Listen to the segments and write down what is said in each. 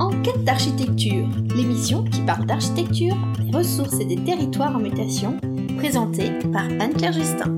Enquête d'architecture, l'émission qui parle d'architecture, des ressources et des territoires en mutation, présentée par Anne-Claire Justin.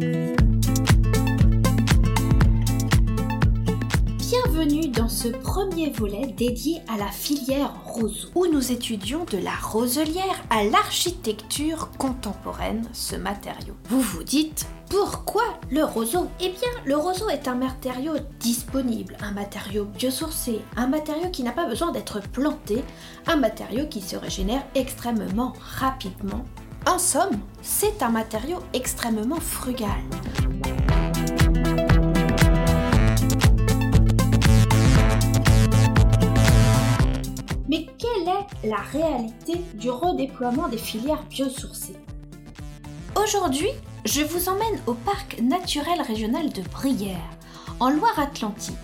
Bienvenue dans ce premier volet dédié à la filière roseau, où nous étudions de la roselière à l'architecture contemporaine, ce matériau. Vous vous dites, pourquoi le roseau? Eh bien, le roseau est un matériau disponible, un matériau biosourcé, un matériau qui n'a pas besoin d'être planté, un matériau qui se régénère extrêmement rapidement. En somme, c'est un matériau extrêmement frugal. Mais quelle est la réalité du redéploiement des filières biosourcées? Aujourd'hui, je vous emmène au parc naturel régional de Brière, en Loire-Atlantique,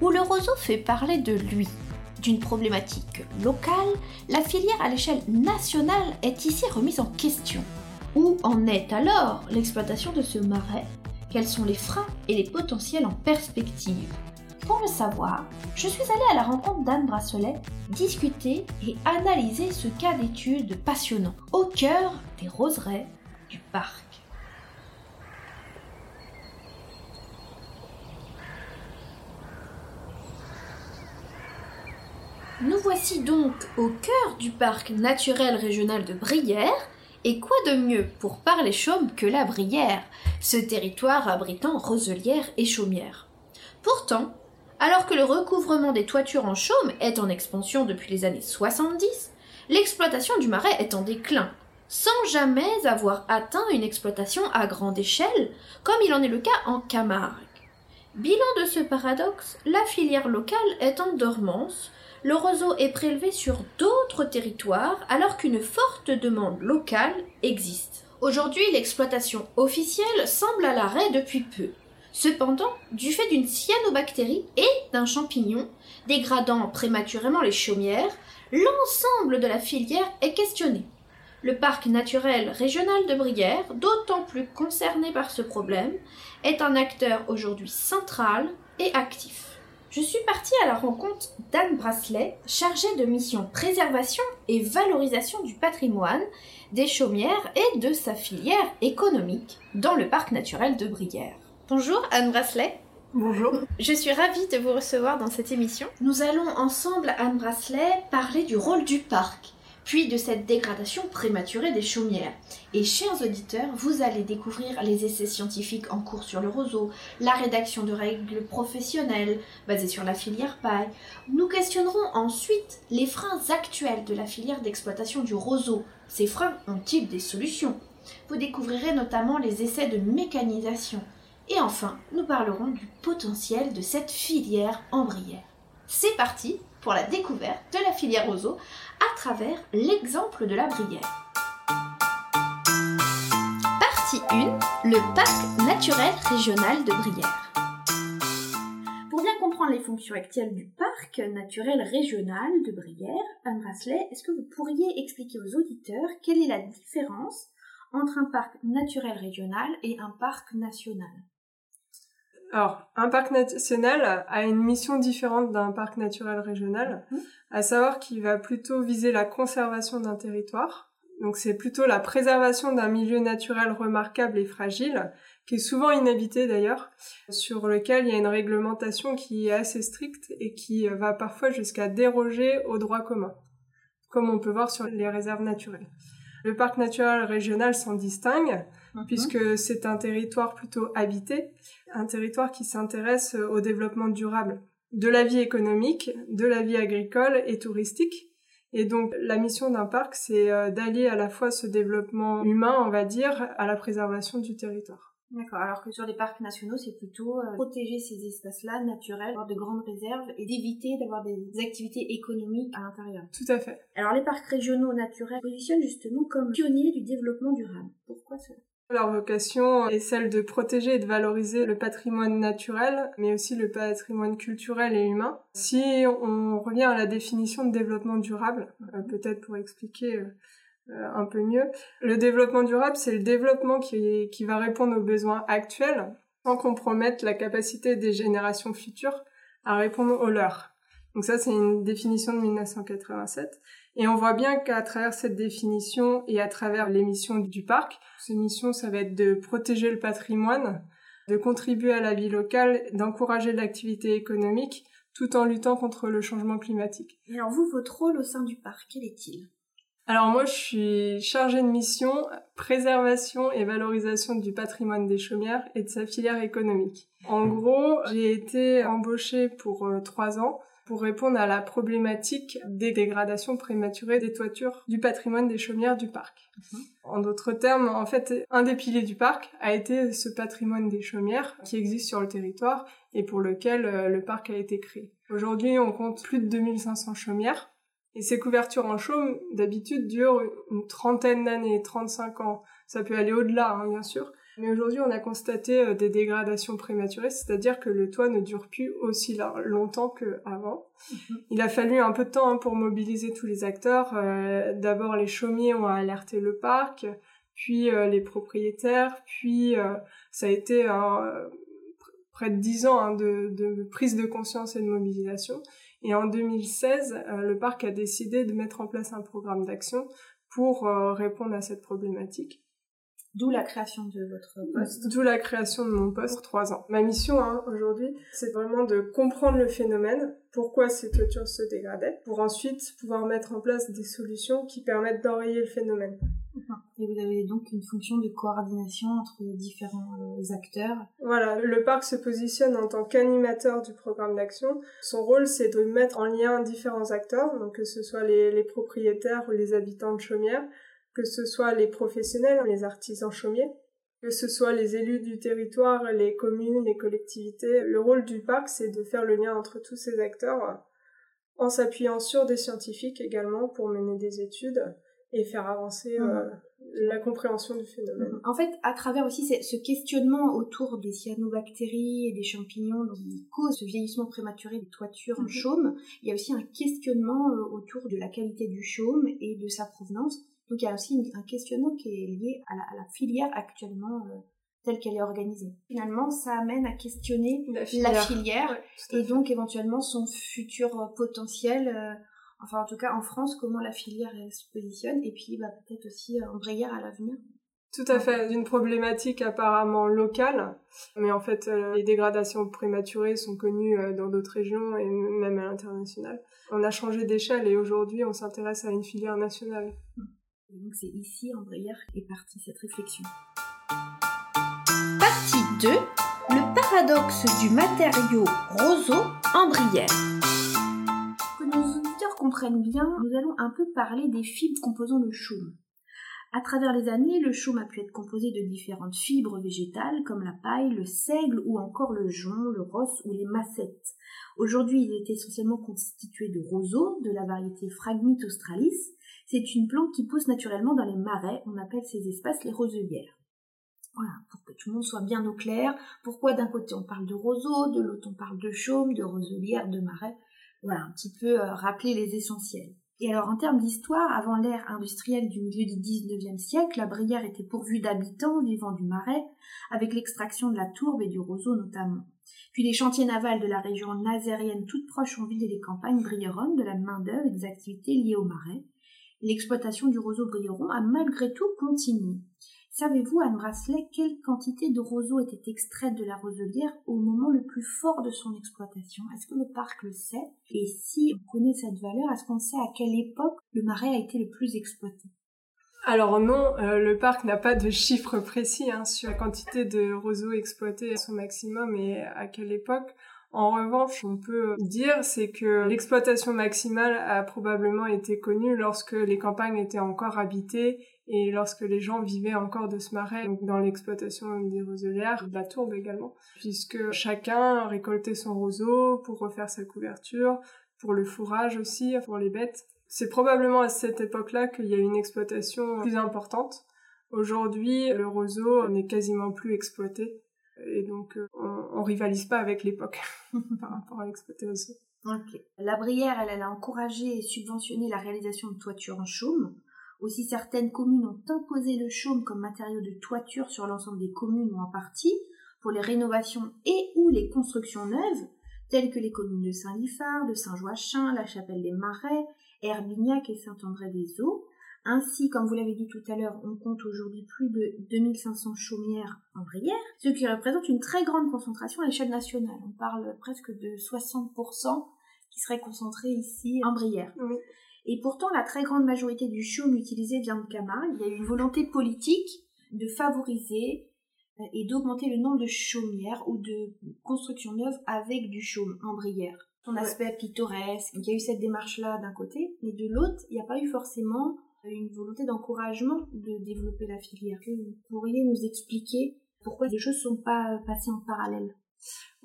où le roseau fait parler de lui. D'une problématique locale, la filière à l'échelle nationale est ici remise en question. Où en est alors l'exploitation de ce marais? Quels sont les freins et les potentiels en perspective? Pour le savoir, je suis allée à la rencontre d'Anne Brasselet, discuter et analyser ce cas d'étude passionnant, au cœur des roseraies du parc. Nous voici donc au cœur du parc naturel régional de Brière, et quoi de mieux pour parler chaume que la Brière, ce territoire abritant roselières et chaumières. Pourtant, alors que le recouvrement des toitures en chaume est en expansion depuis les années 70, l'exploitation du marais est en déclin, sans jamais avoir atteint une exploitation à grande échelle, comme il en est le cas en Camargue. Bilan de ce paradoxe, la filière locale est en dormance, le roseau est prélevé sur d'autres territoires alors qu'une forte demande locale existe. Aujourd'hui, l'exploitation officielle semble à l'arrêt depuis peu. Cependant, du fait d'une cyanobactérie et d'un champignon dégradant prématurément les chaumières, l'ensemble de la filière est questionné. Le parc naturel régional de Brière, d'autant plus concerné par ce problème, est un acteur aujourd'hui central et actif. Je suis partie à la rencontre d'Anne Bracelet, chargée de mission préservation et valorisation du patrimoine, des chaumières et de sa filière économique dans le parc naturel de Brière. Bonjour Anne Bracelet. Bonjour. Je suis ravie de vous recevoir dans cette émission. Nous allons ensemble, Anne Bracelet, parler du rôle du parc puis de cette dégradation prématurée des chaumières. Et chers auditeurs, vous allez découvrir les essais scientifiques en cours sur le roseau, la rédaction de règles professionnelles basées sur la filière paille. Nous questionnerons ensuite les freins actuels de la filière d'exploitation du roseau. Ces freins ont-ils des solutions? Vous découvrirez notamment les essais de mécanisation. Et enfin, nous parlerons du potentiel de cette filière embrière. C'est parti pour la découverte de la filière roseau à travers l'exemple de la Brière. Partie 1 Le parc naturel régional de Brière. Pour bien comprendre les fonctions actuelles du parc naturel régional de Brière, Anne Bracelet, est-ce que vous pourriez expliquer aux auditeurs quelle est la différence entre un parc naturel régional et un parc national? Alors, un parc national a une mission différente d'un parc naturel régional, mhm. à savoir qu'il va plutôt viser la conservation d'un territoire. Donc c'est plutôt la préservation d'un milieu naturel remarquable et fragile, qui est souvent inhabité d'ailleurs, sur lequel il y a une réglementation qui est assez stricte et qui va parfois jusqu'à déroger au droit commun, comme on peut voir sur les réserves naturelles. Le parc naturel régional s'en distingue, puisque c'est un territoire plutôt habité, un territoire qui s'intéresse au développement durable de la vie économique, de la vie agricole et touristique. Et donc la mission d'un parc, c'est euh, d'allier à la fois ce développement humain, on va dire, à la préservation du territoire. D'accord, alors que sur les parcs nationaux, c'est plutôt euh, protéger ces espaces-là naturels, avoir de grandes réserves et d'éviter d'avoir des activités économiques à l'intérieur. Tout à fait. Alors les parcs régionaux naturels positionnent justement comme pionniers du développement durable. Pourquoi cela? Leur vocation est celle de protéger et de valoriser le patrimoine naturel, mais aussi le patrimoine culturel et humain. Si on revient à la définition de développement durable, euh, peut-être pour expliquer euh, euh, un peu mieux, le développement durable, c'est le développement qui, qui va répondre aux besoins actuels sans compromettre la capacité des générations futures à répondre aux leurs. Donc ça, c'est une définition de 1987. Et on voit bien qu'à travers cette définition et à travers les missions du parc, ces missions, ça va être de protéger le patrimoine, de contribuer à la vie locale, d'encourager l'activité économique, tout en luttant contre le changement climatique. Et alors vous, votre rôle au sein du parc, quel est-il? Alors moi, je suis chargée de mission préservation et valorisation du patrimoine des chaumières et de sa filière économique. En gros, j'ai été embauchée pour euh, trois ans pour répondre à la problématique des dégradations prématurées des toitures du patrimoine des chaumières du parc. Mhm. En d'autres termes, en fait, un des piliers du parc a été ce patrimoine des chaumières qui existe sur le territoire et pour lequel euh, le parc a été créé. Aujourd'hui, on compte plus de 2500 chaumières et ces couvertures en chaume, d'habitude, durent une trentaine d'années, 35 ans. Ça peut aller au-delà, hein, bien sûr. Mais aujourd'hui, on a constaté euh, des dégradations prématurées, c'est-à-dire que le toit ne dure plus aussi longtemps qu'avant. Mhm. Il a fallu un peu de temps hein, pour mobiliser tous les acteurs. Euh, d'abord, les chaumiers ont alerté le parc, puis euh, les propriétaires, puis ça a été près de dix ans hein, de, de, prise de conscience et de mobilisation. Et en 2016, le parc a décidé de mettre en place un programme d'action pour répondre à cette problématique. D'où la création de votre poste. D'où la création de mon poste pour trois ans. Ma mission hein, aujourd'hui, c'est vraiment de comprendre le phénomène, pourquoi ces toitures se dégradaient, pour ensuite pouvoir mettre en place des solutions qui permettent d'enrayer le phénomène. Et vous avez donc une fonction de coordination entre les différents euh, acteurs. Voilà, le parc se positionne en tant qu'animateur du programme d'action. Son rôle, c'est de mettre en lien différents acteurs, donc que ce soit les, les propriétaires ou les habitants de chaumières, que ce soit les professionnels, les artisans chaumiers, que ce soit les élus du territoire, les communes, les collectivités. Le rôle du parc, c'est de faire le lien entre tous ces acteurs en s'appuyant sur des scientifiques également pour mener des études et faire avancer euh, mmh. la compréhension du phénomène. En fait, à travers aussi ce questionnement autour des cyanobactéries et des champignons qui causent ce vieillissement prématuré des toitures en mmh. chaume, il y a aussi un questionnement euh, autour de la qualité du chaume et de sa provenance donc il y a aussi un questionnement qui est lié à la, filière actuellement euh, telle qu'elle est organisée. Finalement, ça amène à questionner la filière, et donc éventuellement son futur potentiel. Euh, enfin, en tout cas, en France, comment la filière se positionne, et puis bah, peut-être aussi en Brière à l'avenir. Tout à fait, d'une problématique apparemment locale, mais en fait les dégradations prématurées sont connues dans d'autres régions et même à l'international. On a changé d'échelle et aujourd'hui on s'intéresse à une filière nationale. Et donc c'est ici en Brière est partie cette réflexion. Partie 2. Le paradoxe du matériau roseau en Brière. Comprennent bien, nous allons un peu parler des fibres composant le chaume. À travers les années, le chaume a pu être composé de différentes fibres végétales comme la paille, le seigle ou encore le jonc, le rosse ou les massettes. Aujourd'hui, il est essentiellement constitué de roseaux de la variété Phragmit australis, c'est une plante qui pousse naturellement dans les marais. On appelle ces espaces les roselières. Voilà, pour que tout le monde soit bien au clair. Pourquoi d'un côté on parle de roseaux, de l'autre on parle de chaume, de roselières, de marais. Voilà, un petit peu euh, rappeler les essentiels. Et alors en termes d'histoire, avant l'ère industrielle du milieu du 19e siècle, la Brière était pourvue d'habitants vivant du marais, avec l'extraction de la tourbe et du roseau notamment. Puis les chantiers navals de la région nazérienne toute proche ont vidé les campagnes briéronnes de la main-d'œuvre et des activités liées au marais l'exploitation du roseau brilleron a malgré tout continué. Savez-vous, Anne Bracelet, quelle quantité de roseaux était extraite de la roselière au moment le plus fort de son exploitation? Est-ce que le parc le sait? Et si on connaît cette valeur, est-ce qu'on sait à quelle époque le marais a été le plus exploité? Alors non, euh, le parc n'a pas de chiffre précis hein, sur la quantité de roseaux exploités à son maximum et à quelle époque. En revanche, on peut dire c'est que l'exploitation maximale a probablement été connue lorsque les campagnes étaient encore habitées et lorsque les gens vivaient encore de ce marais, donc dans l'exploitation des roselières, de la tourbe également, puisque chacun récoltait son roseau pour refaire sa couverture, pour le fourrage aussi, pour les bêtes. C'est probablement à cette époque-là qu'il y a une exploitation plus importante. Aujourd'hui, le roseau n'est quasiment plus exploité et donc euh, on, on, rivalise pas avec l'époque par rapport à l'exploitation. Ok. La Brière, elle, elle, a encouragé et subventionné la réalisation de toitures en chaume. Aussi, certaines communes ont imposé le chaume comme matériau de toiture sur l'ensemble des communes ou en partie pour les rénovations et ou les constructions neuves. telles que les communes de Saint-Liphard, de Saint-Joachin, la Chapelle des Marais, Herbignac et Saint-André-des-Eaux. Ainsi, comme vous l'avez dit tout à l'heure, on compte aujourd'hui plus de 2500 chaumières en Brière, ce qui représente une très grande concentration à l'échelle nationale. On parle presque de 60% qui seraient concentrés ici en Brière. Et pourtant, la très grande majorité du chaume utilisé vient de Camargue. Il y a eu une volonté politique de favoriser euh, et d'augmenter le nombre de chaumières ou de constructions neuves avec du chaume en Brière. Son aspect pittoresque. Il y a eu cette démarche-là d'un côté, mais de l'autre, il n'y a pas eu forcément une volonté d'encouragement de développer la filière. Vous pourriez nous expliquer pourquoi les choses ne sont pas passées en parallèle?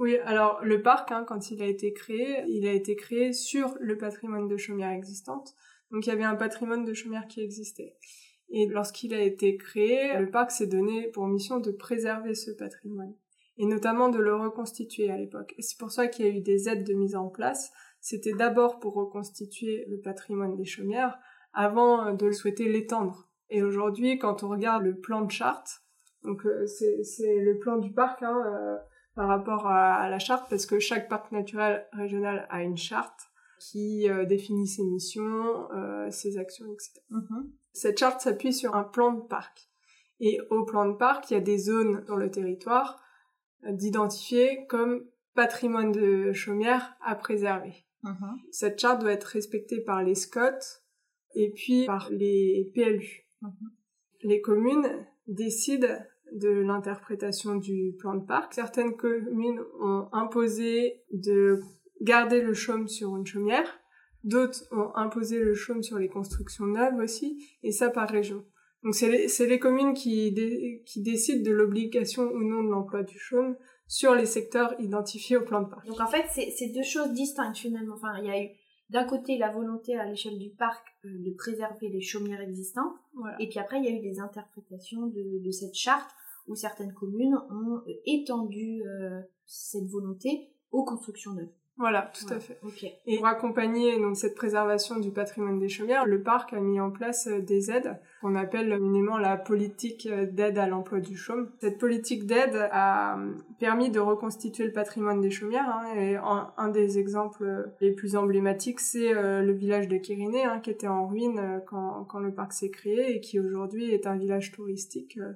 Oui, alors le parc, hein, quand il a été créé, il a été créé sur le patrimoine de chaumières existantes. Donc il y avait un patrimoine de chaumières qui existait. Et lorsqu'il a été créé, le parc s'est donné pour mission de préserver ce patrimoine et notamment de le reconstituer à l'époque. Et c'est pour ça qu'il y a eu des aides de mise en place. C'était d'abord pour reconstituer le patrimoine des chaumières avant de souhaiter l'étendre. Et aujourd'hui, quand on regarde le plan de charte, donc euh, c'est le plan du parc, hein, euh, par rapport à, la charte parce que chaque parc naturel régional a une charte qui euh, définit ses missions, euh, ses actions, etc. Mm-hmm. Cette charte s'appuie sur un plan de parc. Et au plan de parc, il y a des zones dans le territoire euh, d'identifier comme patrimoine de chaumière à préserver. Mm-hmm. Cette charte doit être respectée par les SCOT et puis par les PLU. Mm-hmm. Les communes décident de l'interprétation du plan de parc. Certaines communes ont imposé de garder le chaume sur une chaumière, d'autres ont imposé le chaume sur les constructions neuves aussi, et ça par région. Donc c'est les, les, communes qui, qui décident de l'obligation ou non de l'emploi du chaume sur les secteurs identifiés au plan de parc. Donc en fait, c'est deux choses distinctes finalement. Enfin, il y a eu d'un côté la volonté à l'échelle du parc euh, de préserver les chaumières existantes, et puis après il y a eu des interprétations de, de cette charte où certaines communes ont étendu euh, cette volonté aux constructions neuves. Voilà, tout à fait. Et pour accompagner donc cette préservation du patrimoine des chaumières, le parc a mis en place euh, des aides qu'on appelle communément la politique euh, d'aide à l'emploi du chaume. Cette politique d'aide a permis de reconstituer le patrimoine des chaumières. Hein, et un, des exemples les plus emblématiques, c'est le village de Kiriné, hein, qui était en ruine quand, quand le parc s'est créé et qui aujourd'hui est un village touristique euh,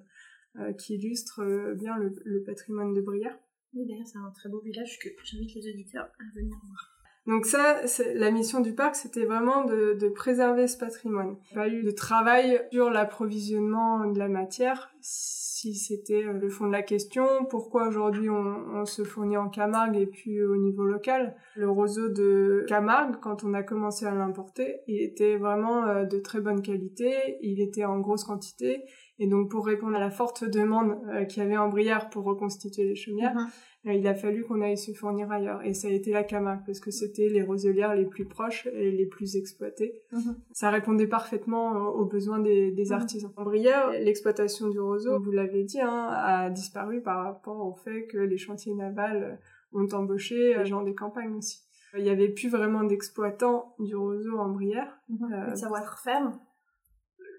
qui illustre euh, bien le, patrimoine de Brière. Oui, d'ailleurs, c'est un très beau village que j'invite les auditeurs à venir voir. Donc ça, la mission du parc, c'était vraiment de, de, préserver ce patrimoine. Il n'y a pas eu de travail sur l'approvisionnement de la matière, si c'était euh, le fond de la question. Pourquoi aujourd'hui on, on, se fournit en Camargue et puis au niveau local Le roseau de Camargue, quand on a commencé à l'importer, il était vraiment de très bonne qualité, il était en grosse quantité et donc pour répondre à la forte demande euh, qu'il y avait en Brière pour reconstituer les chaumières, mhm. Euh, il a fallu qu'on aille se fournir ailleurs. Et ça a été la Camargue, parce que c'était les roselières les plus proches et les plus exploitées. Mhm. Ça répondait parfaitement aux besoins des, des mhm. artisans. En Brière, l'exploitation du roseau, vous l'avez dit, hein, a disparu par rapport au fait que les chantiers navals ont embauché les gens des campagnes aussi. Il n'y avait plus vraiment d'exploitants du roseau en Brière. Euh, savoir-faire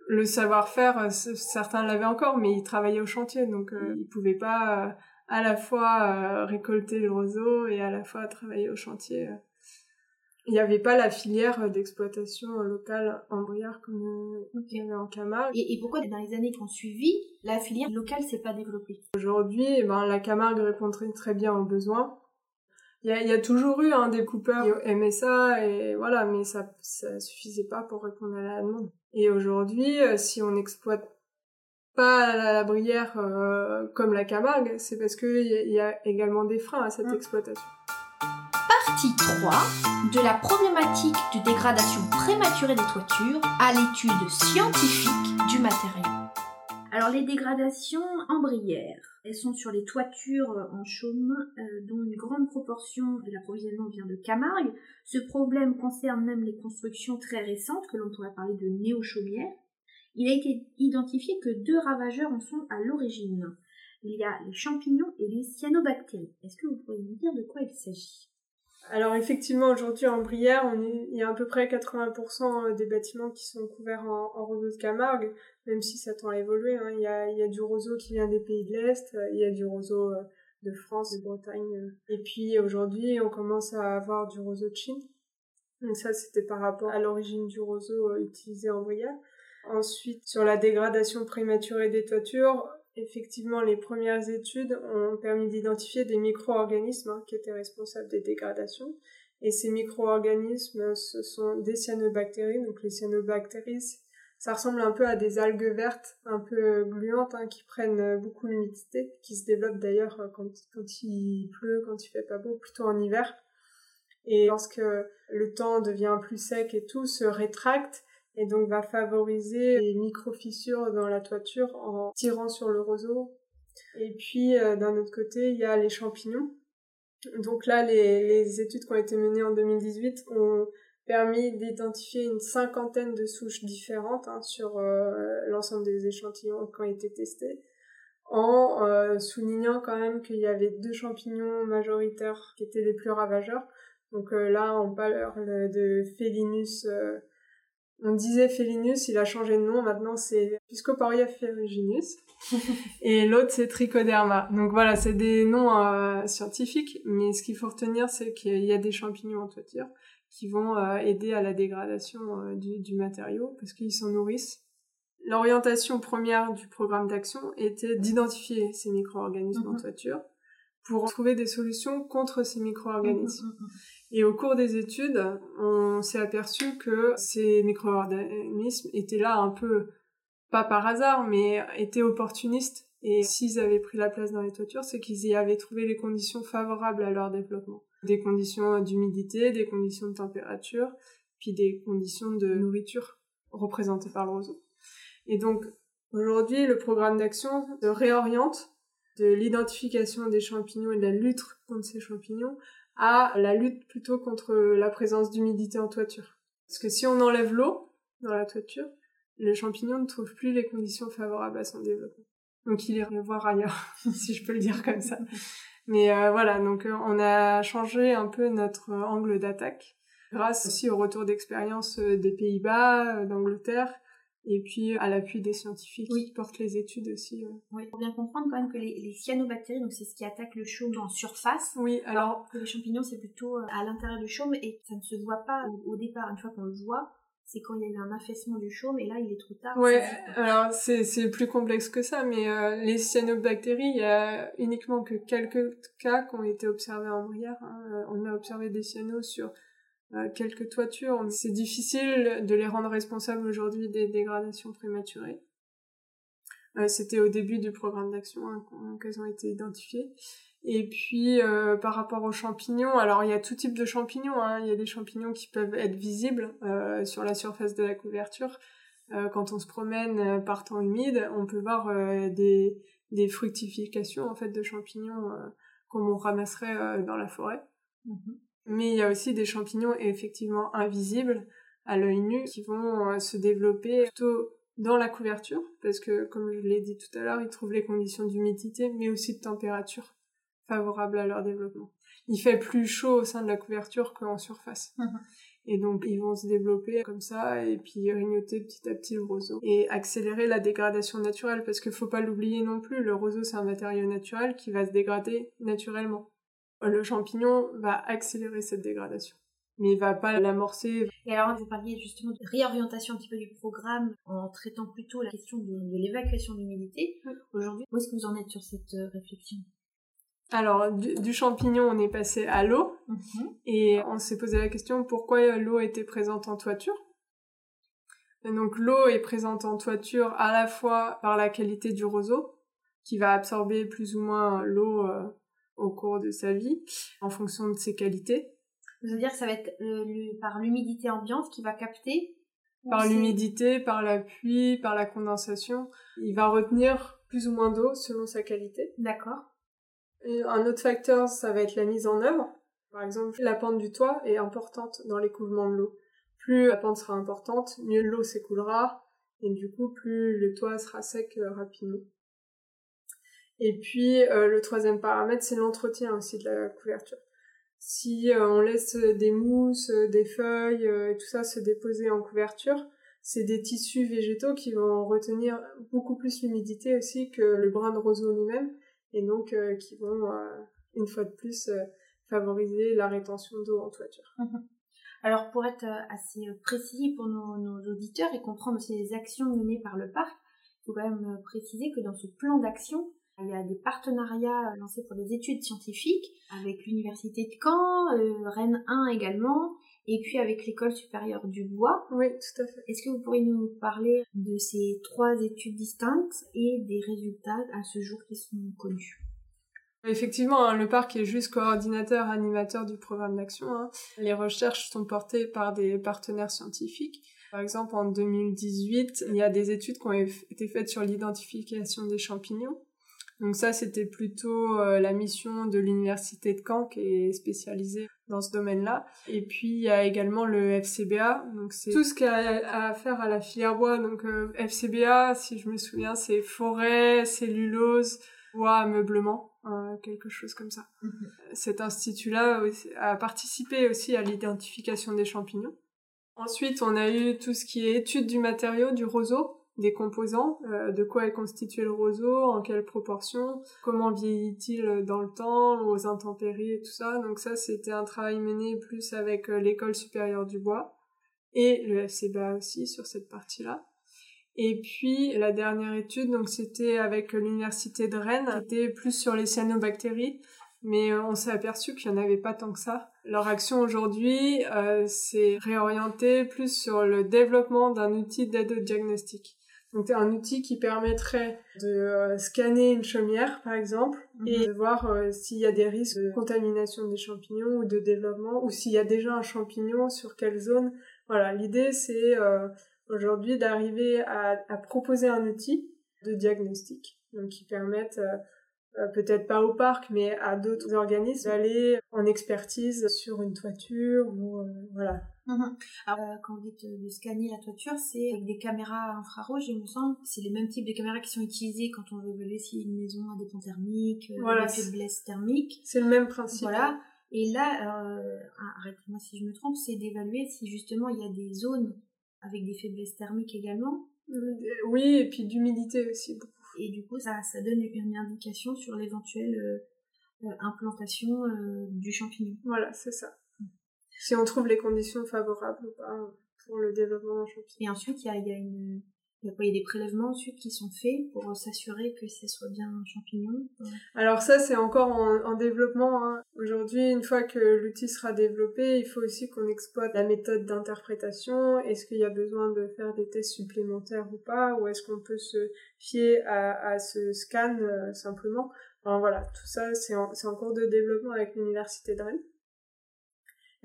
le savoir-faire, euh, certains l'avaient encore, mais ils travaillaient au chantier, donc euh, ils pouvaient pas euh, à la fois récolter le roseau et à la fois travailler au chantier. Il n'y avait pas la filière d'exploitation locale en Briard comme il y avait en Camargue. Et, pourquoi dans les années qui ont suivi, la filière locale s'est pas développée? Aujourd'hui, eh ben, la Camargue répond très, bien aux besoins. Il y a, toujours eu hein, des coupeurs qui aimaient ça, et voilà, mais ça, ça suffisait pas pour répondre à la demande. Et aujourd'hui, euh, si on n'exploite pas la, Brière euh, comme la Camargue, c'est parce qu'il y, y, a également des freins à cette mm. exploitation. Partie 3 de la problématique de dégradation prématurée des toitures à l'étude scientifique du matériau. Alors les dégradations en Brière, elles sont sur les toitures en chaume, euh, dont une grande proportion de l'approvisionnement vient de Camargue. Ce problème concerne même les constructions très récentes, que l'on pourrait parler de néo-chaumières. Il a été identifié que deux ravageurs en sont à l'origine. Il y a les champignons et les cyanobactéries. Est-ce que vous pourriez nous dire de quoi il s'agit? Alors effectivement, aujourd'hui en Brière, on il y a à peu près 80% des bâtiments qui sont couverts en, en roseau de Camargue, même si ça tend à évoluer. Hein. Il, y a, il y a du roseau qui vient des pays de l'Est, il y a du roseau euh, de France, de Bretagne. Et puis aujourd'hui, on commence à avoir du roseau de Chine. Donc ça, c'était par rapport à l'origine du roseau utilisé en bruyère. Ensuite, sur la dégradation prématurée des toitures, effectivement, les premières études ont permis d'identifier des micro-organismes hein, qui étaient responsables des dégradations. Et ces micro-organismes, ce sont des cyanobactéries. Donc les cyanobactéries, ça ressemble un peu à des algues vertes, un peu gluantes, hein, qui prennent beaucoup l'humidité, qui se développent d'ailleurs quand, quand il pleut, quand il fait pas beau, plutôt en hiver. Et lorsque le temps devient plus sec et tout, se rétracte et donc va favoriser les micro-fissures dans la toiture en tirant sur le roseau. Et puis euh, d'un autre côté, il y a les champignons. Donc là, les, les, études qui ont été menées en 2018 ont permis d'identifier une cinquantaine de souches différentes hein, sur euh, l'ensemble des échantillons qui ont été testés, en euh, soulignant quand même qu'il y avait deux champignons majoritaires qui étaient les plus ravageurs. Donc là, on parle de Felinus on disait Felinus, il a changé de nom, maintenant c'est Piscoporia ferruginus. et l'autre c'est Trichoderma. Donc voilà, c'est des noms euh, scientifiques, mais ce qu'il faut retenir c'est qu'il y a des champignons en toiture qui vont euh, aider à la dégradation euh, du, matériau parce qu'ils s'en nourrissent. L'orientation première du programme d'action était d'identifier ces micro-organismes en mhm. toiture pour trouver des solutions contre ces micro-organismes. Mhm, mhm, et au cours des études, on s'est aperçu que ces micro-organismes étaient là un peu, pas par hasard, mais étaient opportunistes. Et s'ils avaient pris la place dans les toitures, c'est qu'ils y avaient trouvé les conditions favorables à leur développement. Des conditions d'humidité, des conditions de température, puis des conditions de nourriture représentées par le roseau. Et donc, aujourd'hui, le programme d'action se réoriente de l'identification des champignons et de la lutte contre ces champignons à la lutte plutôt contre la présence d'humidité en toiture. Parce que si on enlève l'eau dans la toiture, le champignon ne trouve plus les conditions favorables à son développement. Donc il irait voir ailleurs, si je peux le dire comme ça. Mais euh, voilà, donc euh, on a changé un peu notre angle d'attaque grâce aussi au retour d'expérience euh, des Pays-Bas, d'Angleterre, et puis à l'appui des scientifiques qui portent les études aussi. Euh. Oui, pour bien comprendre quand même que les, cyanobactéries, donc c'est ce qui attaque le chaume en surface. Oui, alors, que les champignons c'est plutôt euh, à l'intérieur du chaume et ça ne se voit pas au, départ. Une fois qu'on le voit, c'est quand il y a eu un affaissement du chaume et là il est trop tard. Ouais, alors c'est plus complexe que ça, mais euh, les cyanobactéries, il y a uniquement que quelques cas qui ont été observés en bruyère. Hein. On a observé des cyanos sur euh, quelques toitures. C'est difficile de les rendre responsables aujourd'hui des dégradations prématurées. Euh, C'était au début du programme d'action hein, qu'elles ont été identifiées. Et puis euh, par rapport aux champignons, alors il y a tout type de champignons. Hein. Il y a des champignons qui peuvent être visibles sur la surface de la couverture. Quand on se promène par temps humide, on peut voir des, fructifications en fait de champignons comme on ramasserait dans la forêt. Mm-hmm. Mais il y a aussi des champignons effectivement invisibles à l'œil nu qui vont euh, se développer plutôt dans la couverture parce que comme je l'ai dit tout à l'heure, ils trouvent les conditions d'humidité mais aussi de température favorables à leur développement. Il fait plus chaud au sein de la couverture qu'en surface. Mhm. Et donc ils vont se développer comme ça et puis rignoter petit à petit le roseau et accélérer la dégradation naturelle parce qu'il faut pas l'oublier non plus, le roseau c'est un matériau naturel qui va se dégrader naturellement le champignon va accélérer cette dégradation mais il va pas l'amorcer. Et alors, vous parliez justement de réorientation un petit peu du programme en traitant plutôt la question de, l'évacuation de l'humidité. Aujourd'hui, où est-ce que vous en êtes sur cette euh, réflexion? Alors, du, champignon, on est passé à l'eau, mhm. et on s'est posé la question pourquoi l'eau était présente en toiture? donc, l'eau est présente en toiture à la fois par la qualité du roseau, qui va absorber plus ou moins l'eau euh, au cours de sa vie en fonction de ses qualités. Vous veut dire que ça va être par l'humidité ambiante qui va capter Par l'humidité, par la pluie, par la condensation. Il va retenir plus ou moins d'eau selon sa qualité. D'accord. Un autre facteur, ça va être la mise en œuvre. Par exemple, la pente du toit est importante dans l'écoulement de l'eau. Plus la pente sera importante, mieux l'eau s'écoulera, et du coup, plus le toit sera sec euh, rapidement. Et puis euh, le troisième paramètre, c'est l'entretien aussi de la couverture. Si euh, on laisse des mousses, euh, des feuilles et tout ça se déposer en couverture, c'est des tissus végétaux qui vont retenir beaucoup plus l'humidité aussi que le brin de roseau lui-même et donc qui vont une fois de plus favoriser la rétention d'eau en toiture. Mhm. Alors pour être assez précis pour nos, nos, auditeurs et comprendre aussi les actions menées par le parc, il faut quand même préciser que dans ce plan d'action, il y a des partenariats lancés pour des études scientifiques avec l'université de Caen, euh, Rennes 1 également, et puis avec l'école supérieure du bois. Oui, tout à fait. Est-ce que vous pourriez nous parler de ces trois études distinctes et des résultats à ce jour qui sont connus? Effectivement, hein, le parc est juste coordinateur, animateur du programme d'action. Hein. Les recherches sont portées par des partenaires scientifiques. Par exemple, en 2018, il y a des études qui ont été faites sur l'identification des champignons. Donc ça, c'était plutôt euh, la mission de l'université de Caen qui est spécialisée dans ce domaine-là. Et puis il y a également le FCBA, donc c'est tout ce qui a à faire à la filière bois. Donc euh, FCBA, si je me souviens, c'est forêt, cellulose, bois, ameublement, euh, quelque chose comme ça. Mhm. Cet institut-là a participé aussi à l'identification des champignons. Ensuite, on a eu tout ce qui est étude du matériau, du roseau, des composants, euh, de quoi est constitué le roseau, en quelle proportion, comment vieillit-il dans le temps, aux intempéries et tout ça. Donc ça, c'était un travail mené plus avec euh, l'école supérieure du bois et le FCBA aussi sur cette partie-là. Et puis la dernière étude, donc c'était avec l'université de Rennes, qui était plus sur les cyanobactéries, mais euh, on s'est aperçu qu'il n'y en avait pas tant que ça. Leur action aujourd'hui, euh, c'est réorienté plus sur le développement d'un outil d'aide au diagnostic. Donc un outil qui permettrait de euh, scanner une chaumière par exemple et mhm. de voir euh, s'il y a des risques de contamination des champignons ou de développement ou s'il y a déjà un champignon sur quelle zone. Voilà, l'idée c'est euh, aujourd'hui d'arriver à, à, proposer un outil de diagnostic donc qui permette peut-être pas au parc mais à d'autres organismes d'aller en expertise sur une toiture ou voilà Mhm. Alors, euh, quand vous dites euh, de scanner la toiture, c'est avec des caméras infrarouges, il me semble. C'est les mêmes types de caméras qui sont utilisées quand on veut évaluer si une maison a des ponts thermiques, euh, voilà, des faiblesses thermiques. C'est le même principe. Voilà. Et là, euh, arrêtez-moi si je me trompe, c'est d'évaluer si justement il y a des zones avec des faiblesses thermiques également. Oui, et puis d'humidité aussi beaucoup. Et du coup, ça, ça donne une indication sur l'éventuelle implantation du champignon. Voilà, c'est ça si on trouve les conditions favorables ou pas pour le développement d'un champignon. Et ensuite, il y a, y a une... Il y, a des prélèvements ensuite qui sont faits pour s'assurer que ce soit bien un champignon Alors ça, c'est encore en, développement. Hein. Aujourd'hui, une fois que l'outil sera développé, il faut aussi qu'on exploite la méthode d'interprétation. Est-ce qu'il y a besoin de faire des tests supplémentaires ou pas? Ou est-ce qu'on peut se fier à, ce scan euh, simplement? Enfin, Voilà, tout ça, c'est en, en cours de développement avec l'Université de Rennes.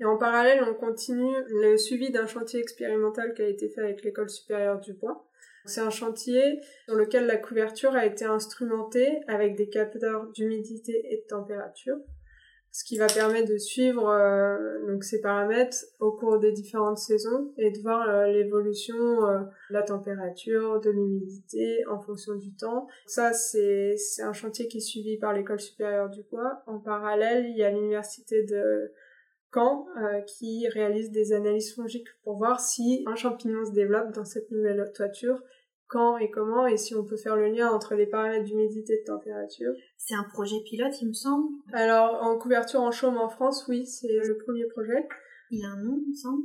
Et en parallèle, on continue le suivi d'un chantier expérimental qui a été fait avec l'école supérieure du bois. C'est un chantier sur lequel la couverture a été instrumentée avec des capteurs d'humidité et de température, ce qui va permettre de suivre euh, donc ces paramètres au cours des différentes saisons et de voir euh, l'évolution euh, de la température, de l'humidité en fonction du temps. Ça, c'est un chantier qui est suivi par l'école supérieure du bois. En parallèle, il y a l'université de euh, qui réalise des analyses fongiques pour voir si un champignon se développe dans cette nouvelle toiture, quand et comment, et si on peut faire le lien entre les paramètres d'humidité et de température. C'est un projet pilote, il me semble. Alors, en couverture en chaume en France, oui, c'est le premier projet. Il a un nom, il me semble.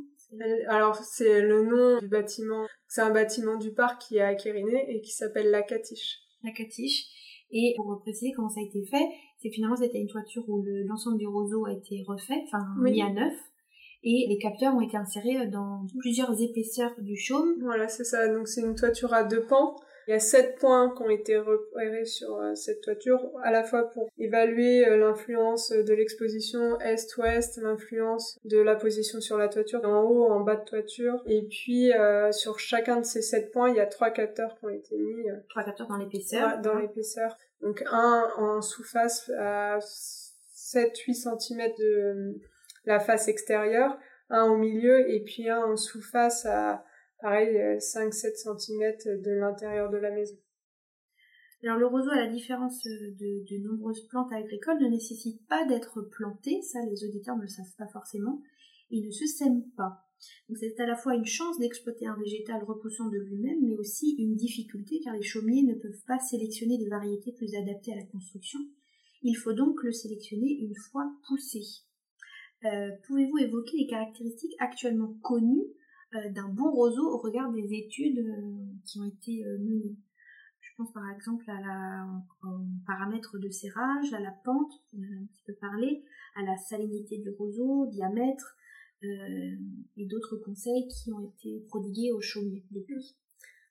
Alors, c'est le nom du bâtiment. C'est un bâtiment du parc qui est à Quériné et qui s'appelle La Catiche. La Catiche. Et pour préciser comment ça a été fait, c'est finalement c'était une toiture où l'ensemble du roseau a été refait, enfin mis à neuf, et les capteurs ont été insérés dans plusieurs épaisseurs du chaume. Voilà, c'est ça. Donc c'est une toiture à deux pans il y a sept points qui ont été repérés sur euh, cette toiture, à la fois pour évaluer euh, l'influence de l'exposition est-ouest, l'influence de la position sur la toiture, en haut, en bas de toiture, et puis euh, sur chacun de ces sept points, il y a trois capteurs qui ont été mis. trois capteurs dans l'épaisseur. dans l'épaisseur. Donc un en sous-face à 7-8 cm de la face extérieure, un au milieu et puis un en sous-face à pareil 5-7 euh, cm de l'intérieur de la maison. Alors le roseau, à la différence euh, de, nombreuses plantes agricoles, ne nécessite pas d'être planté, ça les auditeurs ne le savent pas forcément, il ne se sème pas. Donc c'est à la fois une chance d'exploiter un végétal repoussant de lui-même, mais aussi une difficulté car les chaumiers ne peuvent pas sélectionner des variétés plus adaptées à la construction. Il faut donc le sélectionner une fois poussé. Euh, pouvez-vous évoquer les caractéristiques actuellement connues euh, d'un bon roseau au regard des études euh, qui ont été menées? Je pense par exemple à la paramètre de serrage, à la pente, on a un petit peu parlé, à la salinité du roseau, diamètre, et d'autres conseils qui ont été prodigués aux chaumiers depuis.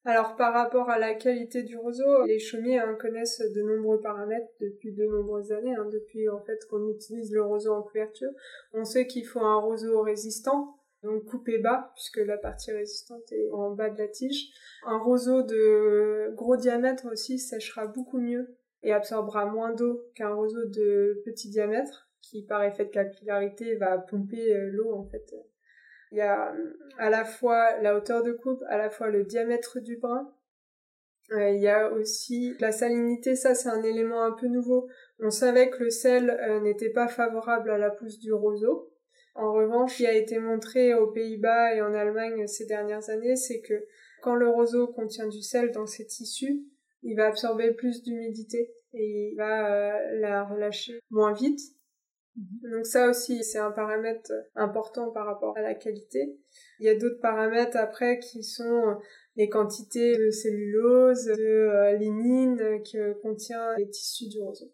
Alors par rapport à la qualité du roseau, les chaumiers hein, connaissent de nombreux paramètres depuis de nombreuses années, hein, depuis en fait qu'on utilise le roseau en couverture. On sait qu'il faut un roseau résistant, donc coupé bas, puisque la partie résistante est en bas de la tige. Un roseau de gros diamètre aussi séchera beaucoup mieux et absorbera moins d'eau qu'un roseau de petit diamètre, qui par effet de capillarité va pomper euh, l'eau en fait il y a euh, à la fois la hauteur de coupe, à la fois le diamètre du brin. Euh, il y a aussi la salinité, ça c'est un élément un peu nouveau. On savait que le sel euh, n'était pas favorable à la pousse du roseau. En revanche, ce qui a été montré aux Pays-Bas et en Allemagne ces dernières années, c'est que quand le roseau contient du sel dans ses tissus, il va absorber plus d'humidité et il va la relâcher moins vite. Donc ça aussi, c'est un paramètre important par rapport à la qualité. Il y a d'autres paramètres après qui sont les quantités de cellulose, de euh, lignine que contient les tissus du roseau.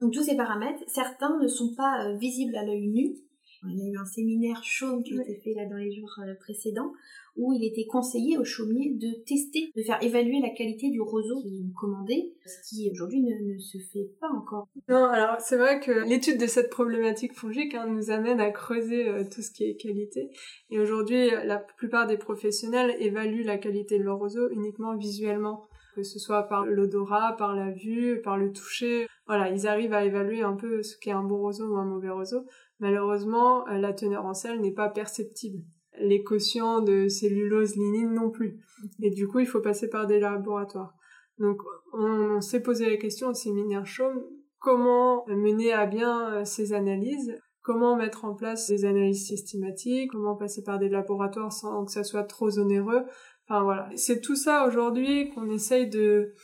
Donc tous ces paramètres, certains ne sont pas euh, visibles à l'œil nu. Il y a eu un séminaire chaume qui a été fait là dans les jours euh, précédents où il était conseillé aux chaumiers de tester, de faire évaluer la qualité du roseau qu'ils commandaient, ce qui aujourd'hui ne, se fait pas encore. Non, alors c'est vrai que l'étude de cette problématique fongique hein, nous amène à creuser euh, tout ce qui est qualité. Et aujourd'hui, la plupart des professionnels évaluent la qualité de leur roseau uniquement visuellement que ce soit par l'odorat, par la vue, par le toucher. Voilà, ils arrivent à évaluer un peu ce qu'est un bon roseau ou un mauvais roseau. Malheureusement, euh, la teneur en sel n'est pas perceptible les quotients de cellulose lignine non plus. Et du coup, il faut passer par des laboratoires. Donc, on, s'est posé la question au séminaire Chaume, comment mener à bien euh, ces analyses, comment mettre en place des analyses systématiques, comment passer par des laboratoires sans que ça soit trop onéreux? Enfin voilà, c'est tout ça aujourd'hui qu'on essaye de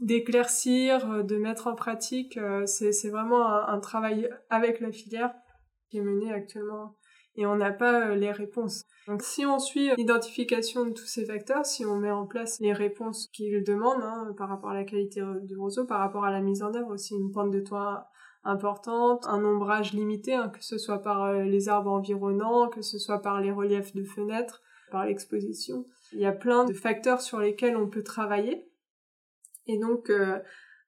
d'éclaircir, de mettre en pratique. Euh, c'est vraiment un, travail avec la filière qui est mené actuellement et on n'a pas euh, les réponses. Donc si on suit l'identification de tous ces facteurs, si on met en place les réponses qu'ils demandent hein, par rapport à la qualité du roseau, par rapport à la mise en œuvre aussi, une pente de toit importante, un ombrage limité, hein, que ce soit par euh, les arbres environnants, que ce soit par les reliefs de fenêtres, par l'exposition. Il y a plein de facteurs sur lesquels on peut travailler. Et donc, euh,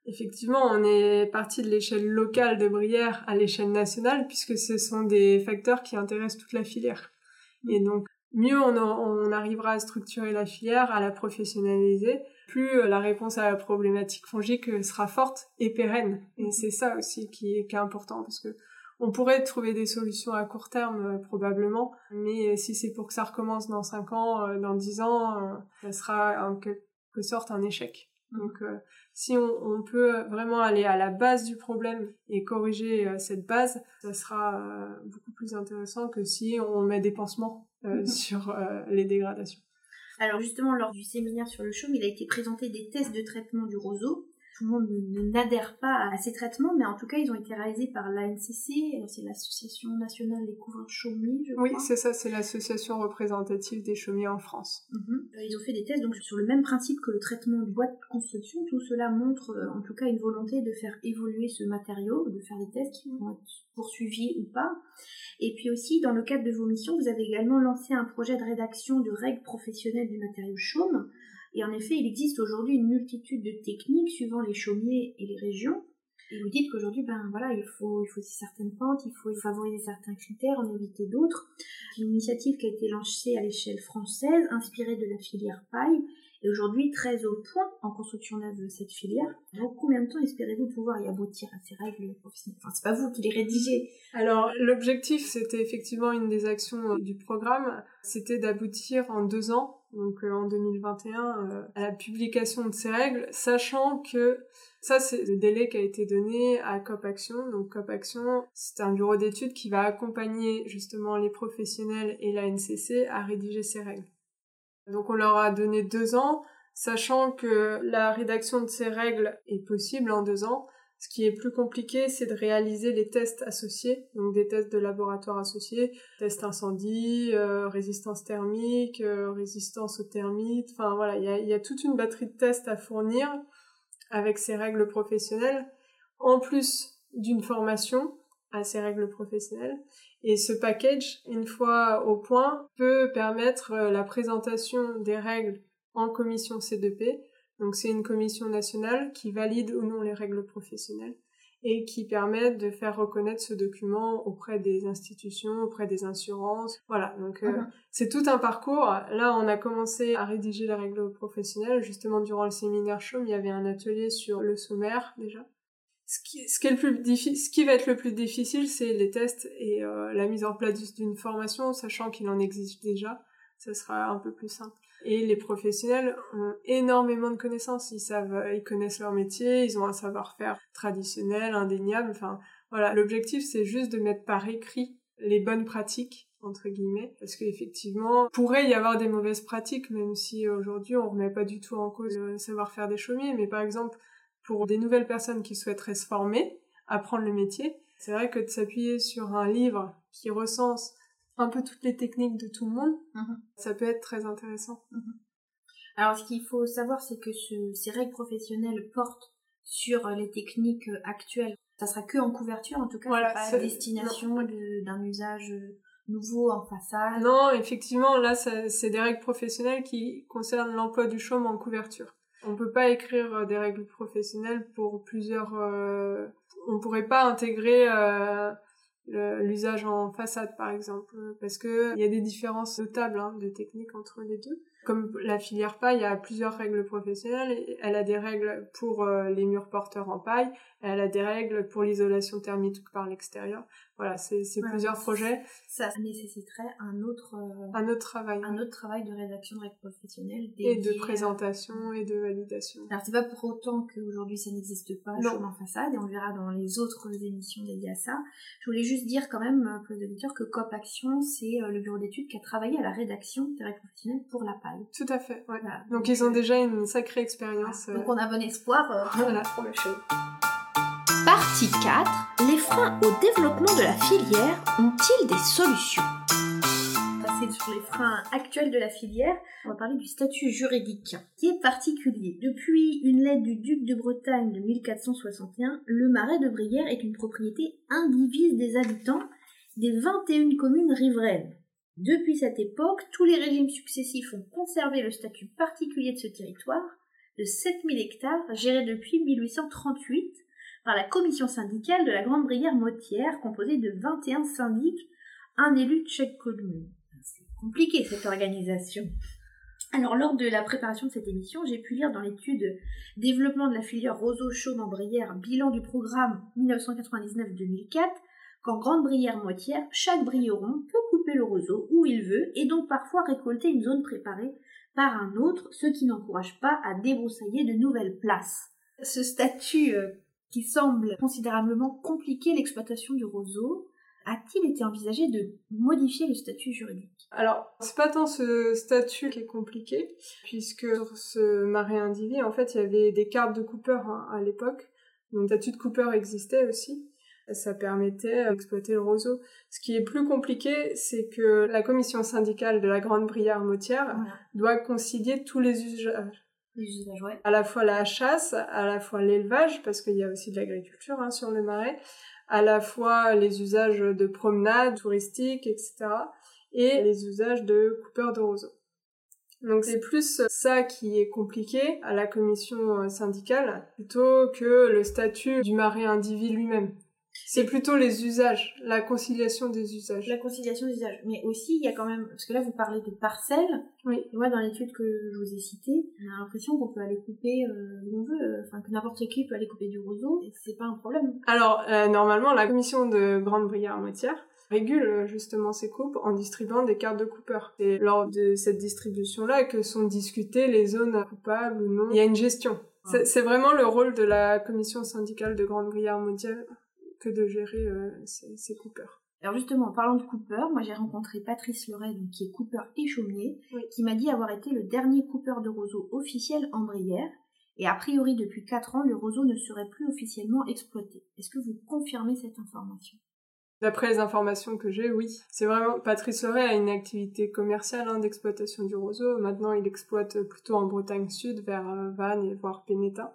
Effectivement, on est parti de l'échelle locale de Brière à l'échelle nationale puisque ce sont des facteurs qui intéressent toute la filière. Et donc, mieux on, arrivera à structurer la filière, à la professionnaliser, plus euh, la réponse à la problématique fongique euh, sera forte et pérenne. Et c'est ça aussi qui est, important parce que on pourrait trouver des solutions à court terme euh, probablement, mais si c'est pour que ça recommence dans 5 ans, dans 10 ans, ça sera en quelque sorte un échec. Donc si on, peut vraiment aller à la base du problème et corriger euh, cette base, ça sera euh, beaucoup plus intéressant que si on met des pansements euh, sur les dégradations. Alors justement, lors du séminaire sur le chaume, il a été présenté des tests de traitement du roseau tout le monde n'adhère pas à ces traitements, mais en tout cas, ils ont été réalisés par l'ANCC, c'est l'Association nationale des couvreurs chaumiers, je Oui, c'est ça, c'est l'association représentative des chaumiers en France. Mhm. Euh, ils ont fait des tests donc sur le même principe que le traitement du bois de construction. Tout cela montre euh, en tout cas une volonté de faire évoluer ce matériau, de faire des tests qui vont être poursuivis ou pas. Et puis aussi, dans le cadre de vos missions, vous avez également lancé un projet de rédaction de règles professionnelles du matériau chaume. Et en effet, il existe aujourd'hui une multitude de techniques suivant les chaumiers et les régions. Et vous dites qu'aujourd'hui, ben voilà, il faut, il faut certaines pentes, il faut favoriser certains critères, en éviter d'autres. C'est une initiative qui a été lancée à l'échelle française, inspirée de la filière paille, et aujourd'hui très au point en construction de cette filière. Donc combien de temps espérez-vous pouvoir y aboutir à ces règles professionnelles Enfin, c'est pas vous qui les rédigez. Alors l'objectif, c'était effectivement une des actions du programme, c'était d'aboutir en deux ans, donc euh, en 2021, euh, à la publication de ces règles, sachant que Ça, c'est le délai qui a été donné à COP Action. Donc COP Action, c'est un bureau d'études qui va accompagner justement les professionnels et la NCC à rédiger ces règles. Donc on leur a donné deux ans, sachant que la rédaction de ces règles est possible en deux ans. Ce qui est plus compliqué, c'est de réaliser les tests associés, donc des tests de laboratoire associés, tests incendie, euh, résistance thermique, euh, résistance aux termites, enfin voilà, il y a, toute une batterie de tests à fournir avec ces règles professionnelles, en plus d'une formation à ces règles professionnelles. Et ce package, une fois au point, peut permettre euh, la présentation des règles en commission C2P. Donc c'est une commission nationale qui valide ou non les règles professionnelles et qui permet de faire reconnaître ce document auprès des institutions, auprès des assurances. Voilà, donc euh, c'est tout un parcours. Là, on a commencé à rédiger les règles professionnelles. Justement, durant le séminaire CHOM, il y avait un atelier sur le sommaire déjà. Ce qui, ce qui, est le plus difficile, ce qui va être le plus difficile, c'est les tests et euh, la mise en place d'une formation, sachant qu'il en existe déjà. Ça sera un peu plus simple. Et les professionnels ont énormément de connaissances. Ils savent, ils connaissent leur métier, ils ont un savoir-faire traditionnel, indéniable. Enfin, voilà. L'objectif, c'est juste de mettre par écrit les bonnes pratiques entre guillemets parce qu'effectivement pourrait y avoir des mauvaises pratiques même si aujourd'hui on remet pas du tout en cause le savoir-faire des chaumiers mais par exemple pour des nouvelles personnes qui souhaiteraient se former apprendre le métier c'est vrai que de s'appuyer sur un livre qui recense un peu toutes les techniques de tout le monde, mhm. ça peut être très intéressant. Mhm. Alors, ce qu'il faut savoir, c'est que ces règles professionnelles portent sur les techniques actuelles. Ça sera que en couverture, en tout cas, voilà, pas à destination d'un usage nouveau en façade. Non, effectivement, là, c'est des règles professionnelles qui concernent l'emploi du chaume en couverture. On peut pas écrire euh, des règles professionnelles pour plusieurs. Euh... On pourrait pas intégrer euh l'usage en façade par exemple parce que il y a des différences notables hein, de technique entre les deux comme la filière paille, a plusieurs règles professionnelles. Elle a des règles pour euh, les murs porteurs en paille, elle a des règles pour l'isolation thermique par l'extérieur. Voilà, c'est plusieurs projets. Ça nécessiterait un autre euh, un autre travail, un autre travail de rédaction de règles professionnelles et de présentation et de validation. Alors c'est pas pour autant qu'aujourd'hui ça n'existe pas non. en façade et on verra dans les autres émissions dédiées à ça. Je voulais juste dire quand même euh, pour les auditeurs que COP Action c'est le bureau d'études qui a travaillé à la rédaction des règles professionnelles pour la paille. Tout à fait, ouais. Donc, ils ont déjà une sacrée expérience. Donc on a bon espoir euh, pour le show. Partie 4. Les freins au développement de la filière ont-ils des solutions? Sur les freins actuels de la filière, on va parler du statut juridique, qui est particulier. Depuis une lettre du duc de Bretagne de 1461, le marais de Brière est une propriété indivise des habitants des 21 communes riveraines. Depuis cette époque, tous les régimes successifs ont conservé le statut particulier de ce territoire de 7000 hectares géré depuis 1838 par la commission syndicale de la Grande Brière Motière composée de 21 syndics, un élu de chaque commune. C'est compliqué cette organisation. Alors lors de la préparation de cette émission, j'ai pu lire dans l'étude Développement de la filière roseau-chaume en Brière, bilan du programme 1999-2004 qu'en grande brière moitière, chaque brilleron peut couper le roseau où il veut et donc parfois récolter une zone préparée par un autre, ce qui n'encourage pas à débroussailler de nouvelles places. Ce statut euh, qui semble considérablement compliquer l'exploitation du roseau, a-t-il été envisagé de modifier le statut juridique? Alors, c'est pas tant ce statut qui est compliqué, puisque sur ce marais individu, en fait, il y avait des cartes de coupeur hein, à l'époque. Donc, le statut de coupeur existait aussi ça permettait d'exploiter le roseau. Ce qui est plus compliqué, c'est que la commission syndicale de la Grande Brière Motière doit concilier tous les usages. Ouais. À la fois la chasse, à la fois l'élevage, parce qu'il y a aussi de l'agriculture hein, sur le marais, à la fois les usages de promenade, touristiques, etc. et les usages de coupeurs de roseaux. Donc c'est plus ça qui est compliqué à la commission syndicale plutôt que le statut du marais individu lui-même. C'est plutôt les usages, la conciliation des usages. La conciliation des usages. Mais aussi, il y a quand même, parce que là, vous parlez de parcelles. Oui. Moi, dans l'étude que je vous ai citée, on a l'impression qu'on peut aller couper euh, où on veut, euh, enfin, que n'importe qui peut aller couper du roseau, et c'est pas un problème. Alors, euh, normalement, la commission de Grande Brière Moitière régule justement ces coupes en distribuant des cartes de coupeur. Et lors de cette distribution-là que sont discutées les zones coupables ou non. Il y a une gestion C'est vraiment le rôle de la commission syndicale de Grande Brière mondiale que de gérer euh, ces, ces coupeurs. Alors justement, en parlant de Cooper, moi j'ai rencontré Patrice Leray, qui est Cooper et chaumier, qui m'a dit avoir été le dernier Cooper de roseau officiel en Brière, et a priori depuis 4 ans, le roseau ne serait plus officiellement exploité. Est-ce que vous confirmez cette information? D'après les informations que j'ai, oui. C'est vraiment, Patrice Leray a une activité commerciale hein, d'exploitation du roseau. Maintenant, il exploite plutôt en Bretagne Sud, vers euh, Vannes et voire Pénétin.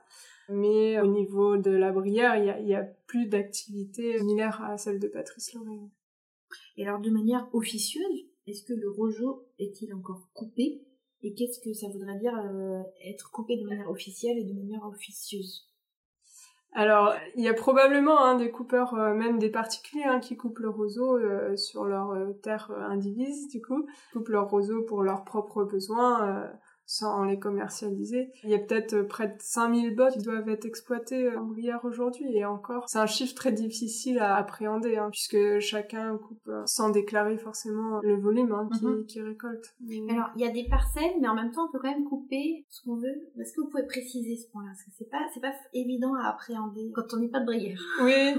Mais au niveau de la Brière, il n'y a, a, plus d'activité similaire à celle de Patrice Leray. Et alors, de manière officieuse, est-ce que le roseau est-il encore coupé? Et qu'est-ce que ça voudrait dire euh, être coupé de manière officielle et de manière officieuse? Alors, il y a probablement hein, des coupeurs, euh, même des particuliers, hein, qui coupent le roseau euh, sur leur terre indivise, du coup, coupent leur roseau pour leurs propres besoins, sans les commercialiser. Il y a peut-être euh, près de 5000 bottes qui doivent être exploitées euh, en Brière aujourd'hui et encore. C'est un chiffre très difficile à appréhender hein, puisque chacun coupe euh, sans déclarer forcément le volume hein, mhm. qui, récolte. Alors il y a des parcelles mais en même temps on peut quand même couper ce qu'on veut. Est-ce que vous pouvez préciser ce point-là? Parce que c'est pas, c'est pas évident à appréhender quand on n'est pas de Brière. Oui,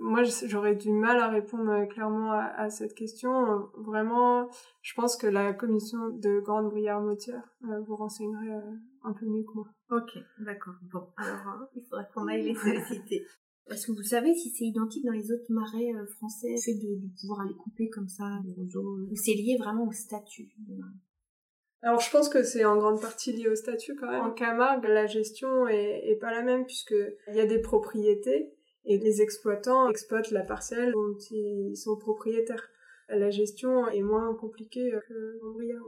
moi j'aurais du mal à répondre clairement à, à, cette question. Vraiment, je pense que la commission de Grande Brière-Motière vous renseignerez euh, un peu mieux que moi. Ok, d'accord. Bon, alors hein, il faudrait qu'on aille les solliciter. Est-ce que vous savez si c'est identique dans les autres marais euh, français, le fait de, pouvoir aller couper comme ça les roseaux, ou c'est lié vraiment au statut alors je pense que c'est en grande partie lié au statut quand même. En Camargue, la gestion est, est pas la même puisque il y a des propriétés et les exploitants exploitent la parcelle dont ils sont propriétaires. La gestion est moins compliquée que en Brière.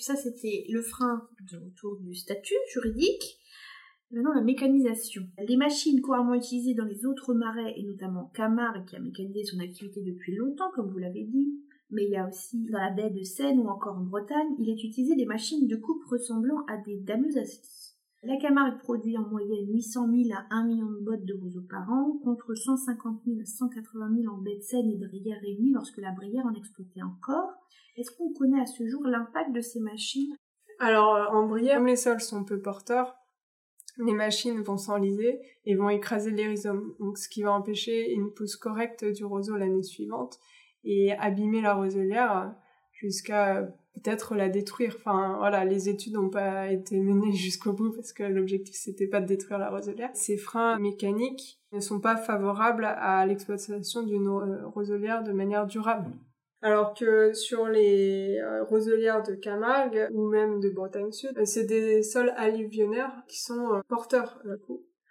Ça, c'était le frein autour du statut juridique. Maintenant, la mécanisation. Les machines couramment utilisées dans les autres marais, et notamment Camargue, qui a mécanisé son activité depuis longtemps, comme vous l'avez dit, mais il y a aussi dans la baie de Seine ou encore en Bretagne, il est utilisé des machines de coupe ressemblant à des dameuses à La Camargue produit en moyenne 800 000 à 1 million de bottes de roseaux par an, contre 150 000 à 180 000 en baie de Seine et Brière réunies lorsque la Brière en exploitait encore. Est-ce qu'on connaît à ce jour l'impact de ces machines? Alors, euh, en Brière, comme les sols sont peu porteurs, les machines vont s'enliser et vont écraser les rhizomes, ce qui va empêcher une pousse correcte du roseau l'année suivante et abîmer la roselière jusqu'à peut-être la détruire. Enfin, voilà, les études n'ont pas été menées jusqu'au bout parce que l'objectif c'était pas de détruire la roselière. Ces freins mécaniques ne sont pas favorables à l'exploitation d'une euh, roselière de manière durable. Alors que sur les euh, roselières de Camargue ou même de Bretagne Sud, euh, c'est des sols alluvionnaires qui sont porteurs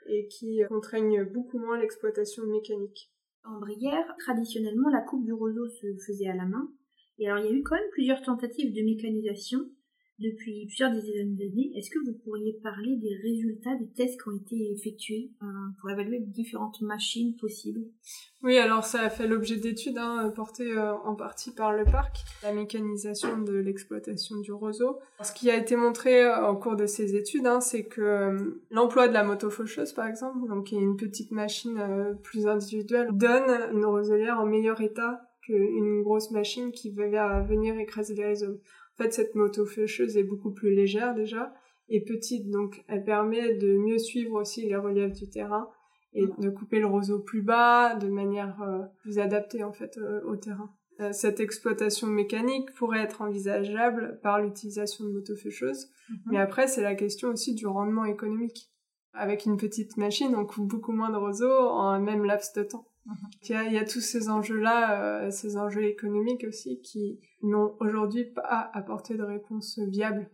et qui contraignent beaucoup moins l'exploitation mécanique. En Brière, traditionnellement, la coupe du roseau se faisait à la main. Et alors, il y a eu quand même plusieurs tentatives de mécanisation depuis plusieurs dizaines d'années. Est-ce que vous pourriez parler des résultats des tests qui ont été effectués euh, pour évaluer différentes machines possibles? Oui, alors ça a fait l'objet d'études hein, portées euh, en partie par le parc, la mécanisation de l'exploitation du roseau. Ce qui a été montré euh, au cours de ces études, hein, c'est que l'emploi de la motofaucheuse, par exemple, donc qui est une petite machine plus individuelle, donne une roselière en meilleur état qu'une grosse machine qui va venir écraser les rhizomes. En fait, cette moto faucheuse est beaucoup plus légère déjà et petite, donc elle permet de mieux suivre aussi les reliefs du terrain et de couper le roseau plus bas de manière euh, plus adaptée en fait euh, au terrain. Euh, cette exploitation mécanique pourrait être envisageable par l'utilisation de motofaucheuses, mhm. mais après c'est la question aussi du rendement économique. Avec une petite machine, on coupe beaucoup moins de roseaux en un même laps de temps. Il y, a, il y, a, tous ces enjeux-là, euh, ces enjeux économiques aussi, qui n'ont aujourd'hui pas apporté de réponse viable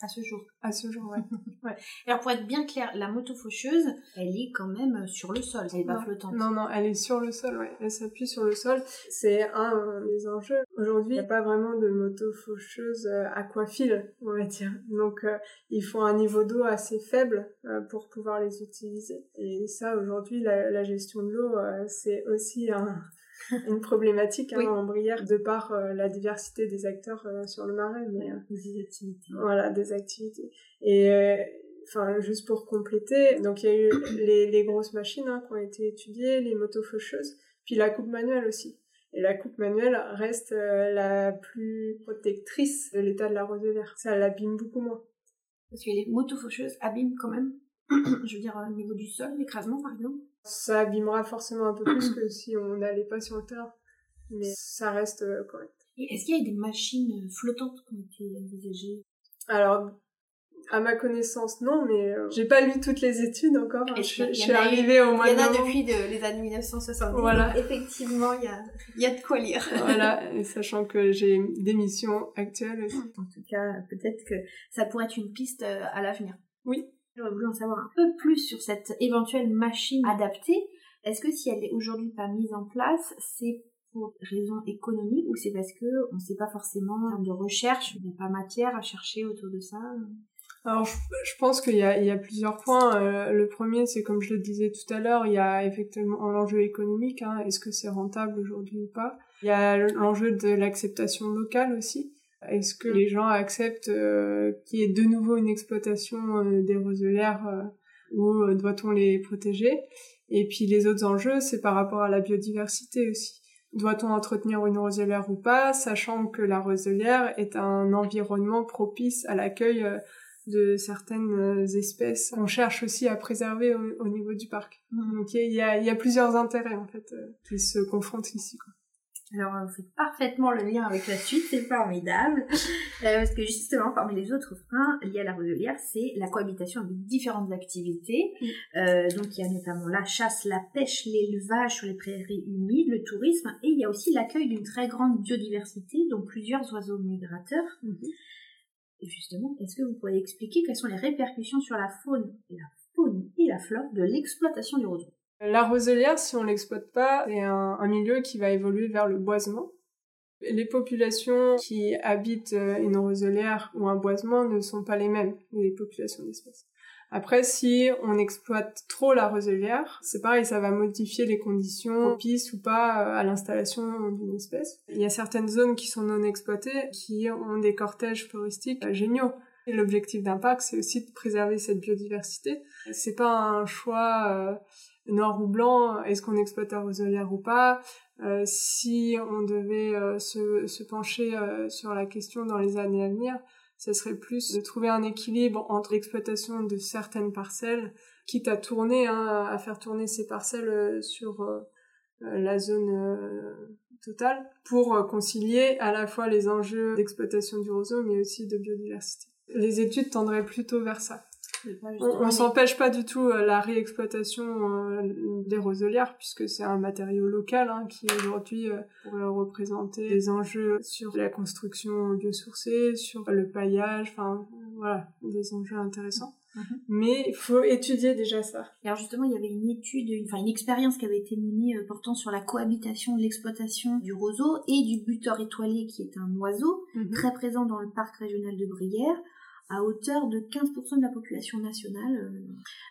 à ce jour. À ce jour, ouais. ouais. Alors pour être bien clair, la moto faucheuse, elle est quand même sur le sol, elle est pas flottante. Non, non, elle est sur le sol, ouais. Elle s'appuie sur le sol. C'est un des enjeux. Aujourd'hui, il n'y a pas vraiment de moto faucheuse euh, aquafile, on va dire. Donc euh, il faut un niveau d'eau assez faible euh, pour pouvoir les utiliser. Et ça, aujourd'hui, la, la, gestion de l'eau, c'est aussi un une problématique hein, en Brière de par euh, la diversité des acteurs euh, sur le marais mais euh, des activités. voilà des activités. Et enfin juste pour compléter donc il y a eu les, les grosses machines hein, qui ont été étudiées les motos faucheuses puis la coupe manuelle aussi. Et la coupe manuelle reste la plus protectrice de l'état de la roselière ça l'abîme beaucoup moins. Parce que les motos faucheuses abîment quand même Je veux dire, au niveau du sol, l'écrasement par exemple Ça abîmera forcément un peu plus que si on n'allait pas sur le terrain. Mais ça reste euh, correct. Et est-ce qu'il y a des machines flottantes qui ont été envisagées Alors, à ma connaissance, non, mais euh, j'ai pas lu toutes les études encore. hein. Je, suis arrivée au mois Il y de en a depuis de- les années 1970. Voilà. effectivement, il y a, y a de quoi lire. Voilà, et sachant que j'ai des missions actuelles aussi. En tout cas, peut-être que ça pourrait être une piste euh, à l'avenir. Oui. J'aurais voulu en savoir un peu plus sur cette éventuelle machine adaptée. Est-ce que si elle est aujourd'hui pas mise en place, c'est pour raison économique ou c'est parce que on ne sait pas forcément en termes de recherche, il n'y a pas matière à chercher autour de ça? Alors, je, pense qu'il y a plusieurs points. Euh, le premier, c'est comme je le disais tout à l'heure, il y a effectivement l'enjeu économique. Hein, Est-ce que c'est rentable aujourd'hui ou pas? Il y a l'enjeu de l'acceptation locale aussi. Est-ce que les gens acceptent euh, qu'il y ait de nouveau une exploitation euh, des roselières euh, ou euh, doit-on les protéger? Et puis les autres enjeux, c'est par rapport à la biodiversité aussi. Doit-on entretenir une roselière ou pas, sachant que la roselière est un environnement propice à l'accueil de certaines espèces qu'on cherche aussi à préserver au, au niveau du parc? Donc il y a, il y a plusieurs intérêts en fait qui se confrontent ici. Quoi. Alors, vous faites parfaitement le lien avec la suite, c'est formidable. Euh, parce que justement, parmi les autres freins liés à la roselière, c'est la cohabitation avec différentes activités. Euh, donc, il y a notamment la chasse, la pêche, l'élevage sur les prairies humides, le tourisme, et il y a aussi l'accueil d'une très grande biodiversité, dont plusieurs oiseaux migrateurs. Et justement, est-ce que vous pourriez expliquer quelles sont les répercussions sur la faune, la faune et la flore de l'exploitation du roseau? La roselière, si on l'exploite pas, c'est un, milieu qui va évoluer vers le boisement. Les populations qui habitent euh, une roselière ou un boisement ne sont pas les mêmes, les populations d'espèces. Après, si on exploite trop la roselière, c'est pareil, ça va modifier les conditions propices ou pas euh, à l'installation d'une espèce. Il y a certaines zones qui sont non exploitées, qui ont des cortèges floristiques euh, géniaux. L'objectif d'un parc, c'est aussi de préserver cette biodiversité. C'est pas un choix noir ou blanc, est-ce qu'on exploite la roselière ou pas? Euh, Si on devait euh, se, pencher euh, sur la question dans les années à venir, ce serait plus de trouver un équilibre entre l'exploitation de certaines parcelles, quitte à tourner, hein, à faire tourner ces parcelles sur la zone totale, pour concilier à la fois les enjeux d'exploitation du roseau, mais aussi de biodiversité. Les études tendraient plutôt vers ça. On, on s'empêche pas du tout euh, la réexploitation euh, des roselières puisque c'est un matériau local hein, qui aujourd'hui euh, pourrait représenter des enjeux sur la construction biosourcée, sur le paillage, enfin voilà, des enjeux intéressants. Mhm. Mais il faut étudier déjà ça. Et alors justement, il y avait une étude, une, enfin une expérience qui avait été menée euh, portant sur la cohabitation de l'exploitation du roseau et du butor étoilé qui est un oiseau très présent dans le parc régional de Brière à hauteur de 15% de la population nationale.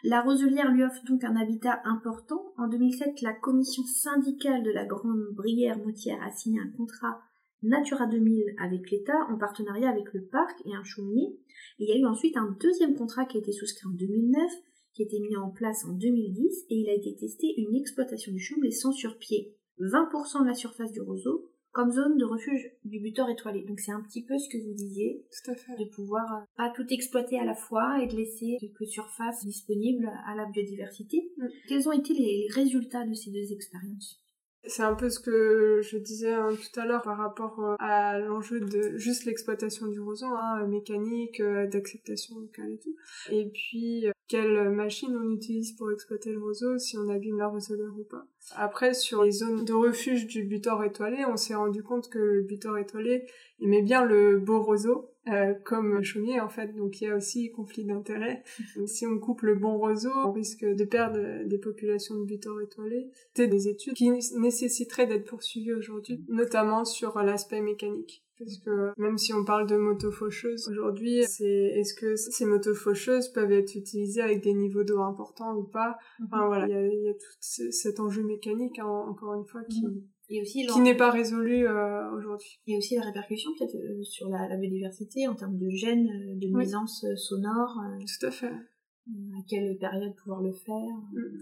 La roselière lui offre donc un habitat important. En 2007, la commission syndicale de la Grande Brière Moutière a signé un contrat Natura 2000 avec l'État en partenariat avec le parc et un chaumier. Il y a eu ensuite un deuxième contrat qui a été souscrit en 2009 qui a été mis en place en 2010 et il a été testé une exploitation du chamblé sans sur-pied, 20% de la surface du roseau, comme zone de refuge du butor étoilé. Donc c'est un petit peu ce que vous disiez, Tout à fait. de pouvoir euh, pas tout exploiter à la fois et de laisser quelques surfaces disponibles à la biodiversité. Mm. Quels ont été les résultats de ces deux expériences? C'est un peu ce que je disais hein, tout à l'heure par rapport euh, à l'enjeu de juste l'exploitation du roseau, hein, mécanique, euh, d'acceptation locale et tout. Et puis, quelle machine on utilise pour exploiter le roseau, si on abîme la roselière ou pas. Après, sur les zones de refuge du butor étoilé, on s'est rendu compte que le butor étoilé aimait bien le beau roseau, euh, comme le chaumier en fait, donc il y a aussi conflit d'intérêts. Si on coupe le bon roseau, on risque de perdre des populations de butors étoilés. C'est des études qui nécessiteraient d'être poursuivies aujourd'hui, notamment sur l'aspect mécanique. Parce que même si on parle de moto-faucheuses aujourd'hui, c'est est-ce que ces moto-faucheuses peuvent être utilisées avec des niveaux d'eau importants ou pas? Enfin voilà, il y a, il y a tout ce- cet enjeu mécanique hein, encore une fois qui Et aussi, qui n'est pas résolu euh, aujourd'hui. il y a aussi la répercussion peut-être euh, sur la, la biodiversité en termes de gènes, euh, de nuisances sonores, euh, Tout à fait. à quelle période pouvoir le faire?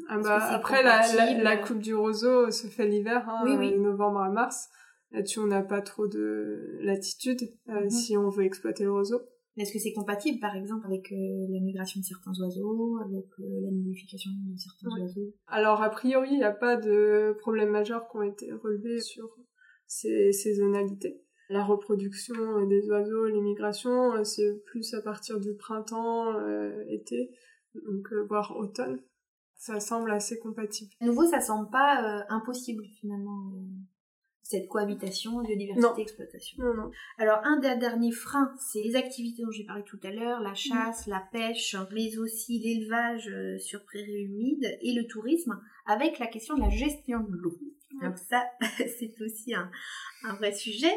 Ah Est-ce bah, après, la, la, compatible? la coupe du roseau se fait l'hiver, hein, Oui, oui. de novembre à mars. Là-dessus, on n'a pas trop de latitude euh, Mhm. si on veut exploiter le roseau. Est-ce que c'est compatible, par exemple, avec euh, la migration de certains oiseaux, avec euh, la nidification de certains oiseaux? Alors, a priori, il n'y a pas de problèmes majeurs qui ont été relevés sur ces saisonnalités. La reproduction des oiseaux, les migrations, c'est plus à partir du printemps, été, donc voire automne. Ça semble assez compatible. À nouveau, ça semble pas impossible finalement cette cohabitation biodiversité-exploitation. Non, non. Alors, un des derniers freins, c'est les activités dont j'ai parlé tout à l'heure, la chasse, la pêche, mais aussi l'élevage euh, sur prairies humides et le tourisme, avec la question de la gestion de l'eau. Donc ça, c'est aussi un, un, vrai sujet.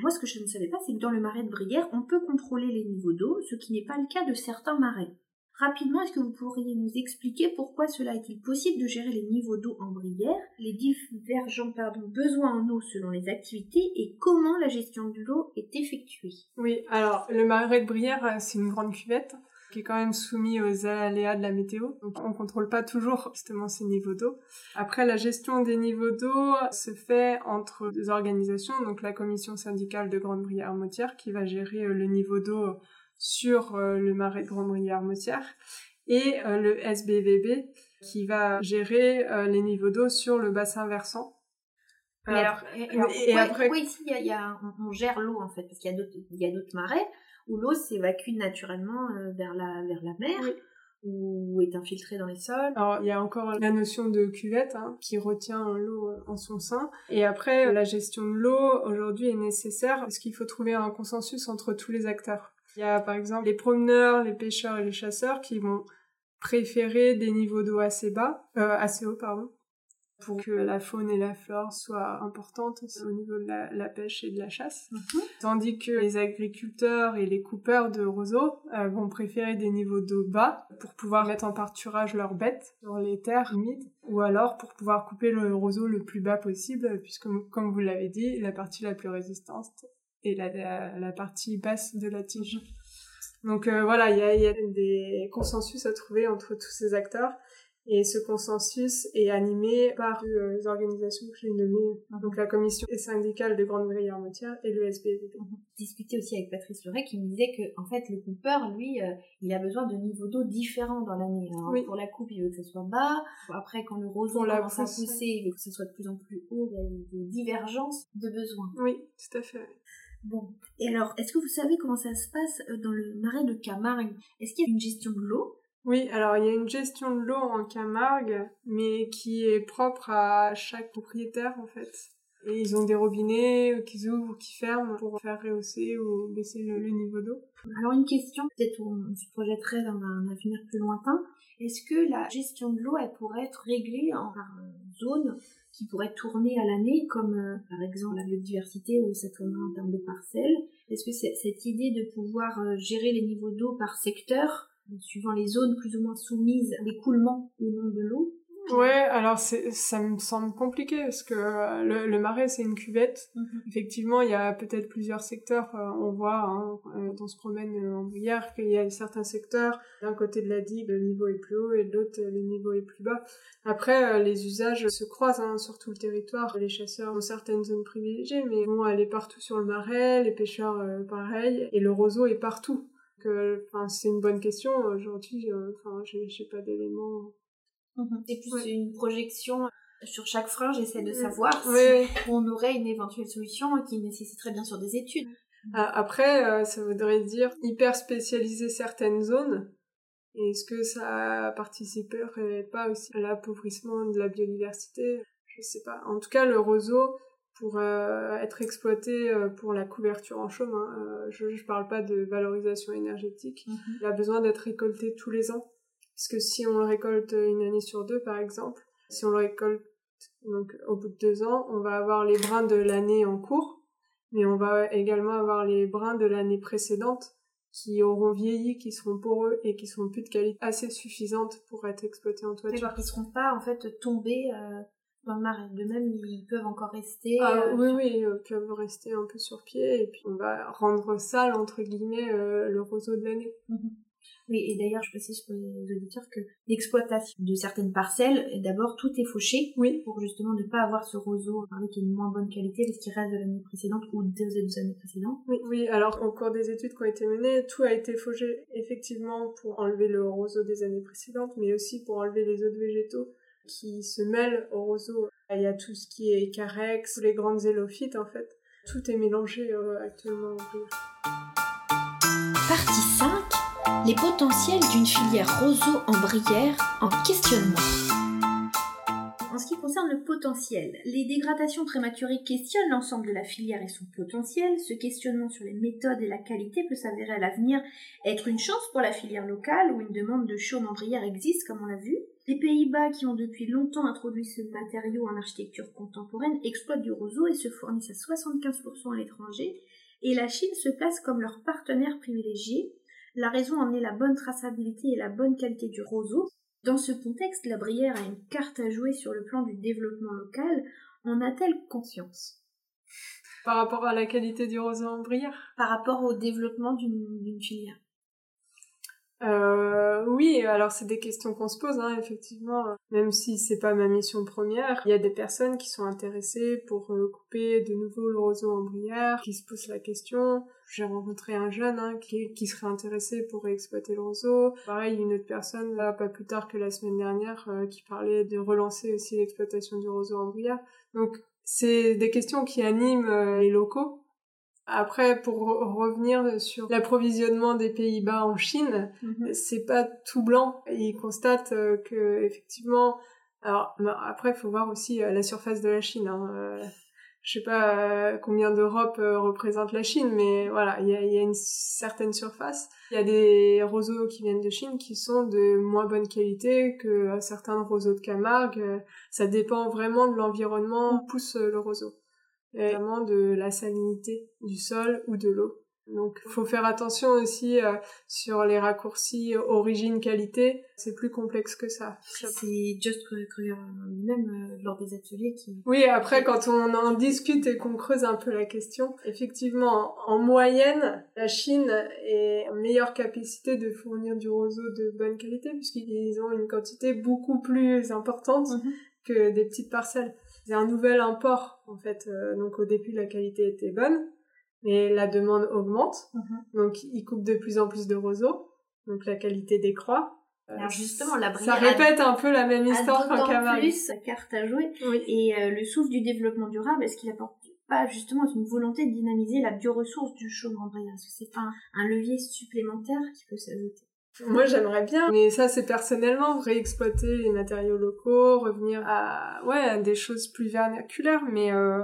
Moi, ce que je ne savais pas, c'est que dans le marais de Brière, on peut contrôler les niveaux d'eau, ce qui n'est pas le cas de certains marais. Rapidement, est-ce que vous pourriez nous expliquer pourquoi cela est-il possible de gérer les niveaux d'eau en brière, les divergents besoins en eau selon les activités et comment la gestion de l'eau est effectuée? Oui, alors le marais de Brière, euh, c'est une grande cuvette qui est quand même soumis aux aléas de la météo. Donc on contrôle pas toujours justement ces niveaux d'eau. Après la gestion des niveaux d'eau se fait entre deux organisations, donc la commission syndicale de Grande Brière Motière qui va gérer euh, le niveau d'eau sur euh, le marais de Grande Brière-Motière et euh, le SBVB qui va gérer euh, les niveaux d'eau sur le bassin versant. alors, et, après... ici y a, on, gère l'eau en fait Parce qu'il y a d'autres marais où l'eau s'évacue naturellement vers, la, vers la mer. ou est infiltrée dans les sols. Alors il y a encore la notion de cuvette hein, qui retient l'eau en son sein. Et après, la gestion de l'eau aujourd'hui est nécessaire parce qu'il faut trouver un consensus entre tous les acteurs. Il y a par exemple les promeneurs, les pêcheurs et les chasseurs qui vont préférer des niveaux d'eau assez bas, euh, assez hauts pardon, pour que la faune et la flore soient importantes au niveau de la, pêche et de la chasse. Mhm. Tandis que les agriculteurs et les coupeurs de roseaux euh, vont préférer des niveaux d'eau bas pour pouvoir mettre en pâturage leurs bêtes dans les terres humides ou alors pour pouvoir couper le roseau le plus bas possible puisque comme vous l'avez dit, la partie la plus résistante et la, la, partie basse de la tige. Donc euh, voilà, il y a, y a, des consensus à trouver entre tous ces acteurs. Et ce consensus est animé par euh, les organisations que j'ai nommées, donc la commission syndicale de Grande Brière Motière et le SBVP. Mhm. Discuté aussi avec Patrice Leray qui me disait que en fait le coupeur, lui, euh, il a besoin de niveaux d'eau différents dans l'année. Pour la coupe, il veut que ce soit bas. Après, quand le roseau commence à pousser, il veut que ce soit de plus en plus haut. Il y a des divergences de besoins. Oui, tout à fait. Bon. Et alors, est-ce que vous savez comment ça se passe euh, dans le marais de Camargue? Est-ce qu'il y a une gestion de l'eau? Oui, alors il y a une gestion de l'eau en Camargue, mais qui est propre à chaque propriétaire en fait. Et ils ont des robinets qui ouvrent ou qui ferment pour faire rehausser ou baisser le, niveau d'eau. Alors une question, peut-être on se projetterait dans un avenir plus lointain. Est-ce que la gestion de l'eau, elle pourrait être réglée en, par zone? Qui pourrait tourner à l'année, comme euh, par exemple la biodiversité ou cette en termes de parcelles. Est-ce que cette idée de pouvoir euh, gérer les niveaux d'eau par secteur, suivant les zones plus ou moins soumises à l'écoulement ou non de l'eau, Ouais, alors ça me semble compliqué parce que euh, le, marais c'est une cuvette. Mhm. Effectivement, il y a peut-être plusieurs secteurs. Euh, on voit hein, euh, on se promène en brouillard qu'il y a certains secteurs. D'un côté de la digue, le niveau est plus haut et de l'autre, le niveau est plus bas. Après, les usages se croisent hein, sur tout le territoire. Les chasseurs ont certaines zones privilégiées, mais vont aller partout sur le marais. Les pêcheurs, pareil. Et le roseau est partout. Enfin, c'est une bonne question. Aujourd'hui, enfin, j'ai pas d'éléments Mhm. C'est plus une projection sur chaque frein, j'essaie de savoir si on aurait une éventuelle solution qui nécessiterait bien sûr des études. Ah, après, euh, ça voudrait dire hyper spécialiser certaines zones. Est-ce que ça participerait pas aussi à l'appauvrissement de la biodiversité? Je sais pas. En tout cas, le roseau, pour euh, être exploité euh, pour la couverture en chaume, hein, je, je parle pas de valorisation énergétique, il a besoin d'être récolté tous les ans. Parce que si on le récolte une année sur deux, par exemple, si on le récolte donc au bout de deux ans, on va avoir les brins de l'année en cours, mais on va également avoir les brins de l'année précédente qui auront vieilli, qui seront poreux et qui seront plus de qualité assez suffisante pour être exploités en toiture. Ils ne seront pas en fait tombés euh, dans le marais. De même, ils peuvent encore rester. Ah, euh, oui, oui, ils peuvent rester un peu sur pied et puis on va rendre sale entre guillemets euh, le roseau de l'année. Mhm. Oui, et d'ailleurs, je précise pour les auditeurs que l'exploitation de certaines parcelles, d'abord, tout est fauché. Oui. Pour justement ne pas avoir ce roseau qui est de moins bonne qualité parce qu'il reste de l'année précédente ou des années précédentes. Oui, oui, alors au cours des études qui ont été menées, tout a été fauché effectivement pour enlever le roseau des années précédentes, mais aussi pour enlever les autres végétaux qui se mêlent au roseau. Il y a tout ce qui est carex, les grandes zélophytes en fait. Tout est mélangé euh, actuellement en Partie 5 les potentiels d'une filière roseau en bruyère en questionnement. En ce qui concerne le potentiel, les dégradations prématurées questionnent l'ensemble de la filière et son potentiel. Ce questionnement sur les méthodes et la qualité peut s'avérer à l'avenir être une chance pour la filière locale où une demande de chaume en bruyère existe, comme on l'a vu. Les Pays-Bas, qui ont depuis longtemps introduit ce matériau en architecture contemporaine, exploitent du roseau et se fournissent à 75% à l'étranger. Et la Chine se place comme leur partenaire privilégié la raison en est la bonne traçabilité et la bonne qualité du roseau. Dans ce contexte, la Brière a une carte à jouer sur le plan du développement local. En a-t-elle conscience? Par rapport à la qualité du roseau en Brière? Par rapport au développement d'une filière euh, oui, alors c'est des questions qu'on se pose, hein, effectivement. Même si c'est pas ma mission première, il y a des personnes qui sont intéressées pour euh, couper de nouveau le roseau en bruyère, qui se posent la question. J'ai rencontré un jeune hein, qui, serait intéressé pour exploiter le roseau. Pareil, une autre personne, là, pas plus tard que la semaine dernière, euh, qui parlait de relancer aussi l'exploitation du roseau en bruyère. Donc, c'est des questions qui animent euh, les locaux après, pour revenir sur l'approvisionnement des Pays-Bas en Chine, mhm. c'est pas tout blanc. Ils constatent euh, que effectivement, alors après, il faut voir aussi euh, la surface de la Chine. Hein. Euh, je sais pas combien d'Europe représente la Chine, mais voilà, il y a, y a, une certaine surface. Il y a des roseaux qui viennent de Chine qui sont de moins bonne qualité que certains roseaux de Camargue. Ça dépend vraiment de l'environnement où pousse le roseau notamment de la salinité du sol ou de l'eau. Donc, il faut faire attention aussi euh, sur les raccourcis origine-qualité. C'est plus complexe que ça. C'est Just même euh, lors des ateliers qui... Oui, après, quand on en discute et qu'on creuse un peu la question, effectivement, en moyenne, la Chine est en meilleure capacité de fournir du roseau de bonne qualité puisqu'ils ont une quantité beaucoup plus importante mhm. que des petites parcelles c'est un nouvel import en fait. Euh, donc au début la qualité était bonne, mais la demande augmente. Mhm. Donc ils coupent de plus en plus de roseaux, donc la qualité décroît. Euh, Alors justement, la ça répète un peu la même histoire qu'en Camargue. plus sa carte à jouer. Et euh, le souffle du développement durable, est-ce qu'il apporte pas justement une volonté de dynamiser la bioressource du chaume en Est-ce que c'est pas un levier supplémentaire qui peut s'ajouter? Moi, j'aimerais bien, mais ça, c'est personnellement, réexploiter les matériaux locaux, revenir à, ouais, des choses plus vernaculaires, mais euh,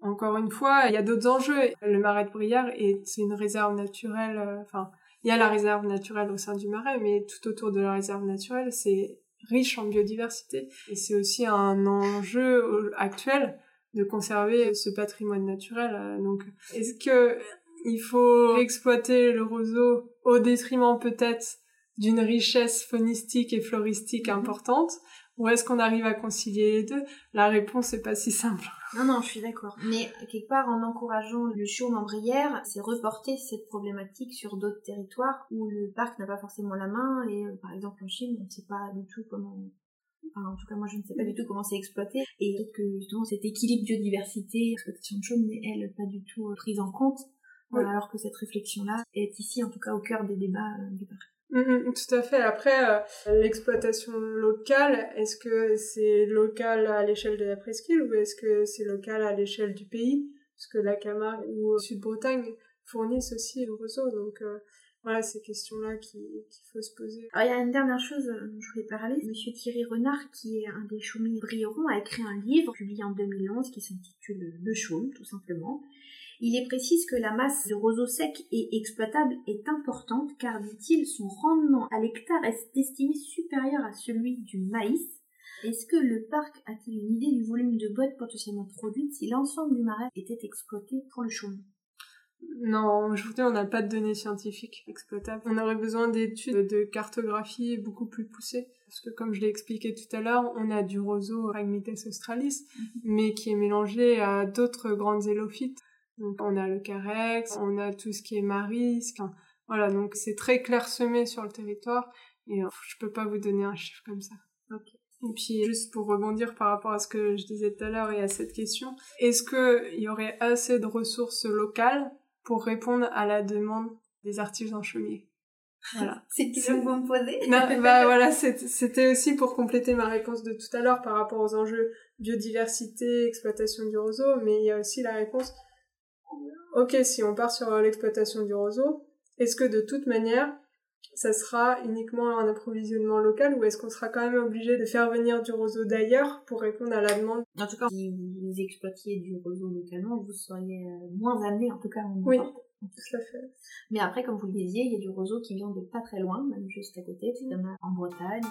encore une fois, il y a d'autres enjeux. Le marais de Brière, c'est une réserve naturelle, euh, enfin, il y a la réserve naturelle au sein du marais, mais tout autour de la réserve naturelle, c'est riche en biodiversité. Et c'est aussi un enjeu actuel de conserver ce patrimoine naturel. Euh, donc, est-ce que il faut exploiter le roseau au détriment peut-être d'une richesse faunistique et floristique mhm. importante ou est-ce qu'on arrive à concilier les deux? La réponse n'est pas si simple. Non, non, je suis d'accord. Mais quelque part, en encourageant le chaume en brière, c'est reporter cette problématique sur d'autres territoires où le parc n'a pas forcément la main. Et euh, par exemple en Chine, on ne sait pas du tout comment Enfin, en tout cas, moi, je ne sais pas du tout comment c'est exploité. Et peut-être que justement, cet équilibre biodiversité, exploitation de chaume n'est, elle, pas du tout euh, prise en compte. Alors que cette réflexion-là est ici, en tout cas, au cœur des débats euh, du parc. Mm, mm, tout à fait. Après, euh, l'exploitation locale, est-ce que c'est local à l'échelle de la presqu'île ou est-ce que c'est local à l'échelle du pays? Parce que la Camargue ou Sud-Bretagne fournissent aussi le roseau. Donc euh, voilà, ces questions-là qu'il faut se poser. Alors il y a une dernière chose dont je voulais parler. Monsieur Thierry Renard, qui est un des chaumiers brillants, a écrit un livre publié en 2011 qui s'intitule Le chaume, tout simplement. Il est précise que la masse de roseaux secs et exploitables est importante car, dit-il, son rendement à l'hectare est estimé supérieur à celui du maïs. Est-ce que le parc a-t-il une idée du volume de bottes potentiellement produites si l'ensemble du marais était exploité pour le chaume non, je vous dis, on n'a pas de données scientifiques exploitables. On aurait besoin d'études de cartographie beaucoup plus poussées. Parce que comme je l'ai expliqué tout à l'heure, on a du roseau Ragmites australis, mhm. mais qui est mélangé à d'autres grandes élophytes. Donc on a le carex, on a tout ce qui est maris, Voilà, donc c'est très clairsemé sur le territoire et je peux pas vous donner un chiffre comme ça. Et puis, juste pour rebondir par rapport à ce que je disais tout à l'heure et à cette question, est-ce qu'il y aurait assez de ressources locales pour répondre à la demande des artisans chaumiers voilà. C'est une question que vous me posez? Bah voilà, c'était aussi pour compléter ma réponse de tout à l'heure par rapport aux enjeux biodiversité, exploitation du roseau, mais il y a aussi la réponse, ok, si on part sur l'exploitation du roseau, est-ce que de toute manière, ça sera uniquement un approvisionnement local ou est-ce qu'on sera quand même obligé de faire venir du roseau d'ailleurs pour répondre à la demande? En tout cas, si vous exploitiez du roseau localement, vous seriez euh, moins amené, en tout cas, en Oui, tout à fait. Mais après, comme vous le disiez, il y a du roseau qui vient de pas très loin, même juste à côté, il y en a en Bretagne.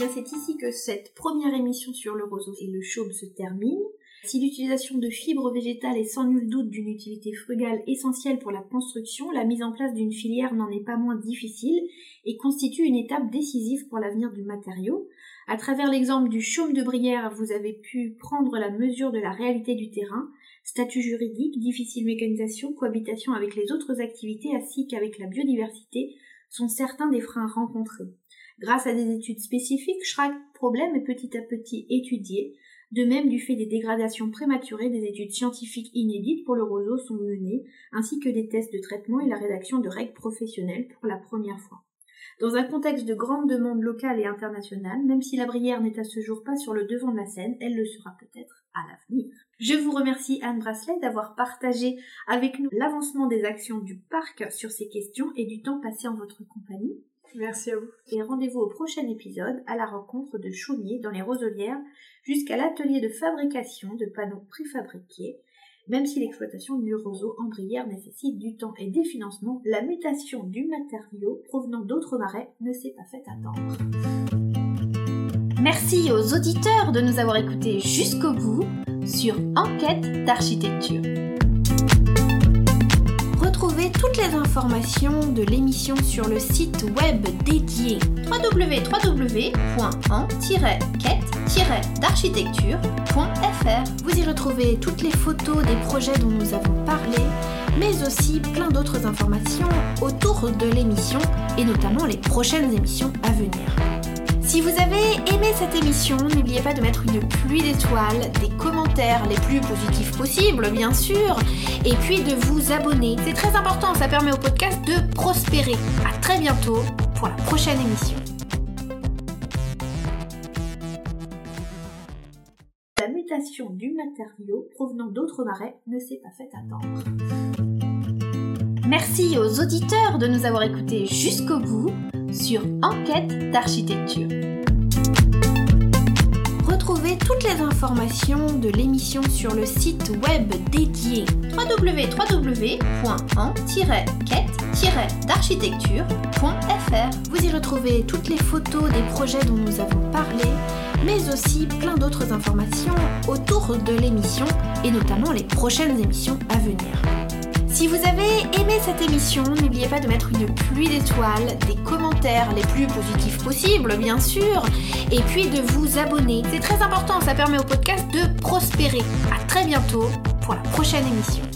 Eh c'est ici que cette première émission sur le roseau et le chaume se termine. Si l'utilisation de fibres végétales est sans nul doute d'une utilité frugale essentielle pour la construction, la mise en place d'une filière n'en est pas moins difficile et constitue une étape décisive pour l'avenir du matériau. À travers l'exemple du chaume de Brière, vous avez pu prendre la mesure de la réalité du terrain, statut juridique, difficile mécanisation, cohabitation avec les autres activités ainsi qu'avec la biodiversité sont certains des freins rencontrés. Grâce à des études spécifiques, chaque problème est petit à petit étudié, de même, du fait des dégradations prématurées, des études scientifiques inédites pour le roseau sont menées, ainsi que des tests de traitement et la rédaction de règles professionnelles pour la première fois. Dans un contexte de grande demande locale et internationale, même si la Brière n'est à ce jour pas sur le devant de la scène, elle le sera peut-être à l'avenir. Je vous remercie Anne Bracelet d'avoir partagé avec nous l'avancement des actions du parc sur ces questions et du temps passé en votre compagnie. Merci à vous. Et rendez-vous au prochain épisode à la rencontre de chaumiers dans les roselières jusqu'à l'atelier de fabrication de panneaux préfabriqués. Même si l'exploitation du roseau en brière nécessite du temps et des financements, la mutation du matériau provenant d'autres marais ne s'est pas fait attendre. Merci aux auditeurs de nous avoir écoutés jusqu'au bout sur Enquête d'architecture. Toutes les informations de l'émission sur le site web dédié www.en-quête-d'architecture.fr. Vous y retrouvez toutes les photos des projets dont nous avons parlé, mais aussi plein d'autres informations autour de l'émission et notamment les prochaines émissions à venir. Si vous avez aimé cette émission, n'oubliez pas de mettre une pluie d'étoiles, des commentaires les plus positifs possibles, bien sûr, et puis de vous abonner. C'est très important, ça permet au podcast de prospérer. À très bientôt pour la prochaine émission. La mutation du matériau provenant d'autres marais ne s'est pas fait attendre. Merci aux auditeurs de nous avoir écoutés jusqu'au bout sur Enquête d'architecture. Retrouvez toutes les informations de l'émission sur le site web dédié www.en-quête-d'architecture.fr. Vous y retrouvez toutes les photos des projets dont nous avons parlé, mais aussi plein d'autres informations autour de l'émission et notamment les prochaines émissions à venir. Si vous avez aimé cette émission, n'oubliez pas de mettre une pluie d'étoiles, des commentaires les plus positifs possibles, bien sûr, et puis de vous abonner. C'est très important, ça permet au podcast de prospérer. À très bientôt pour la prochaine émission.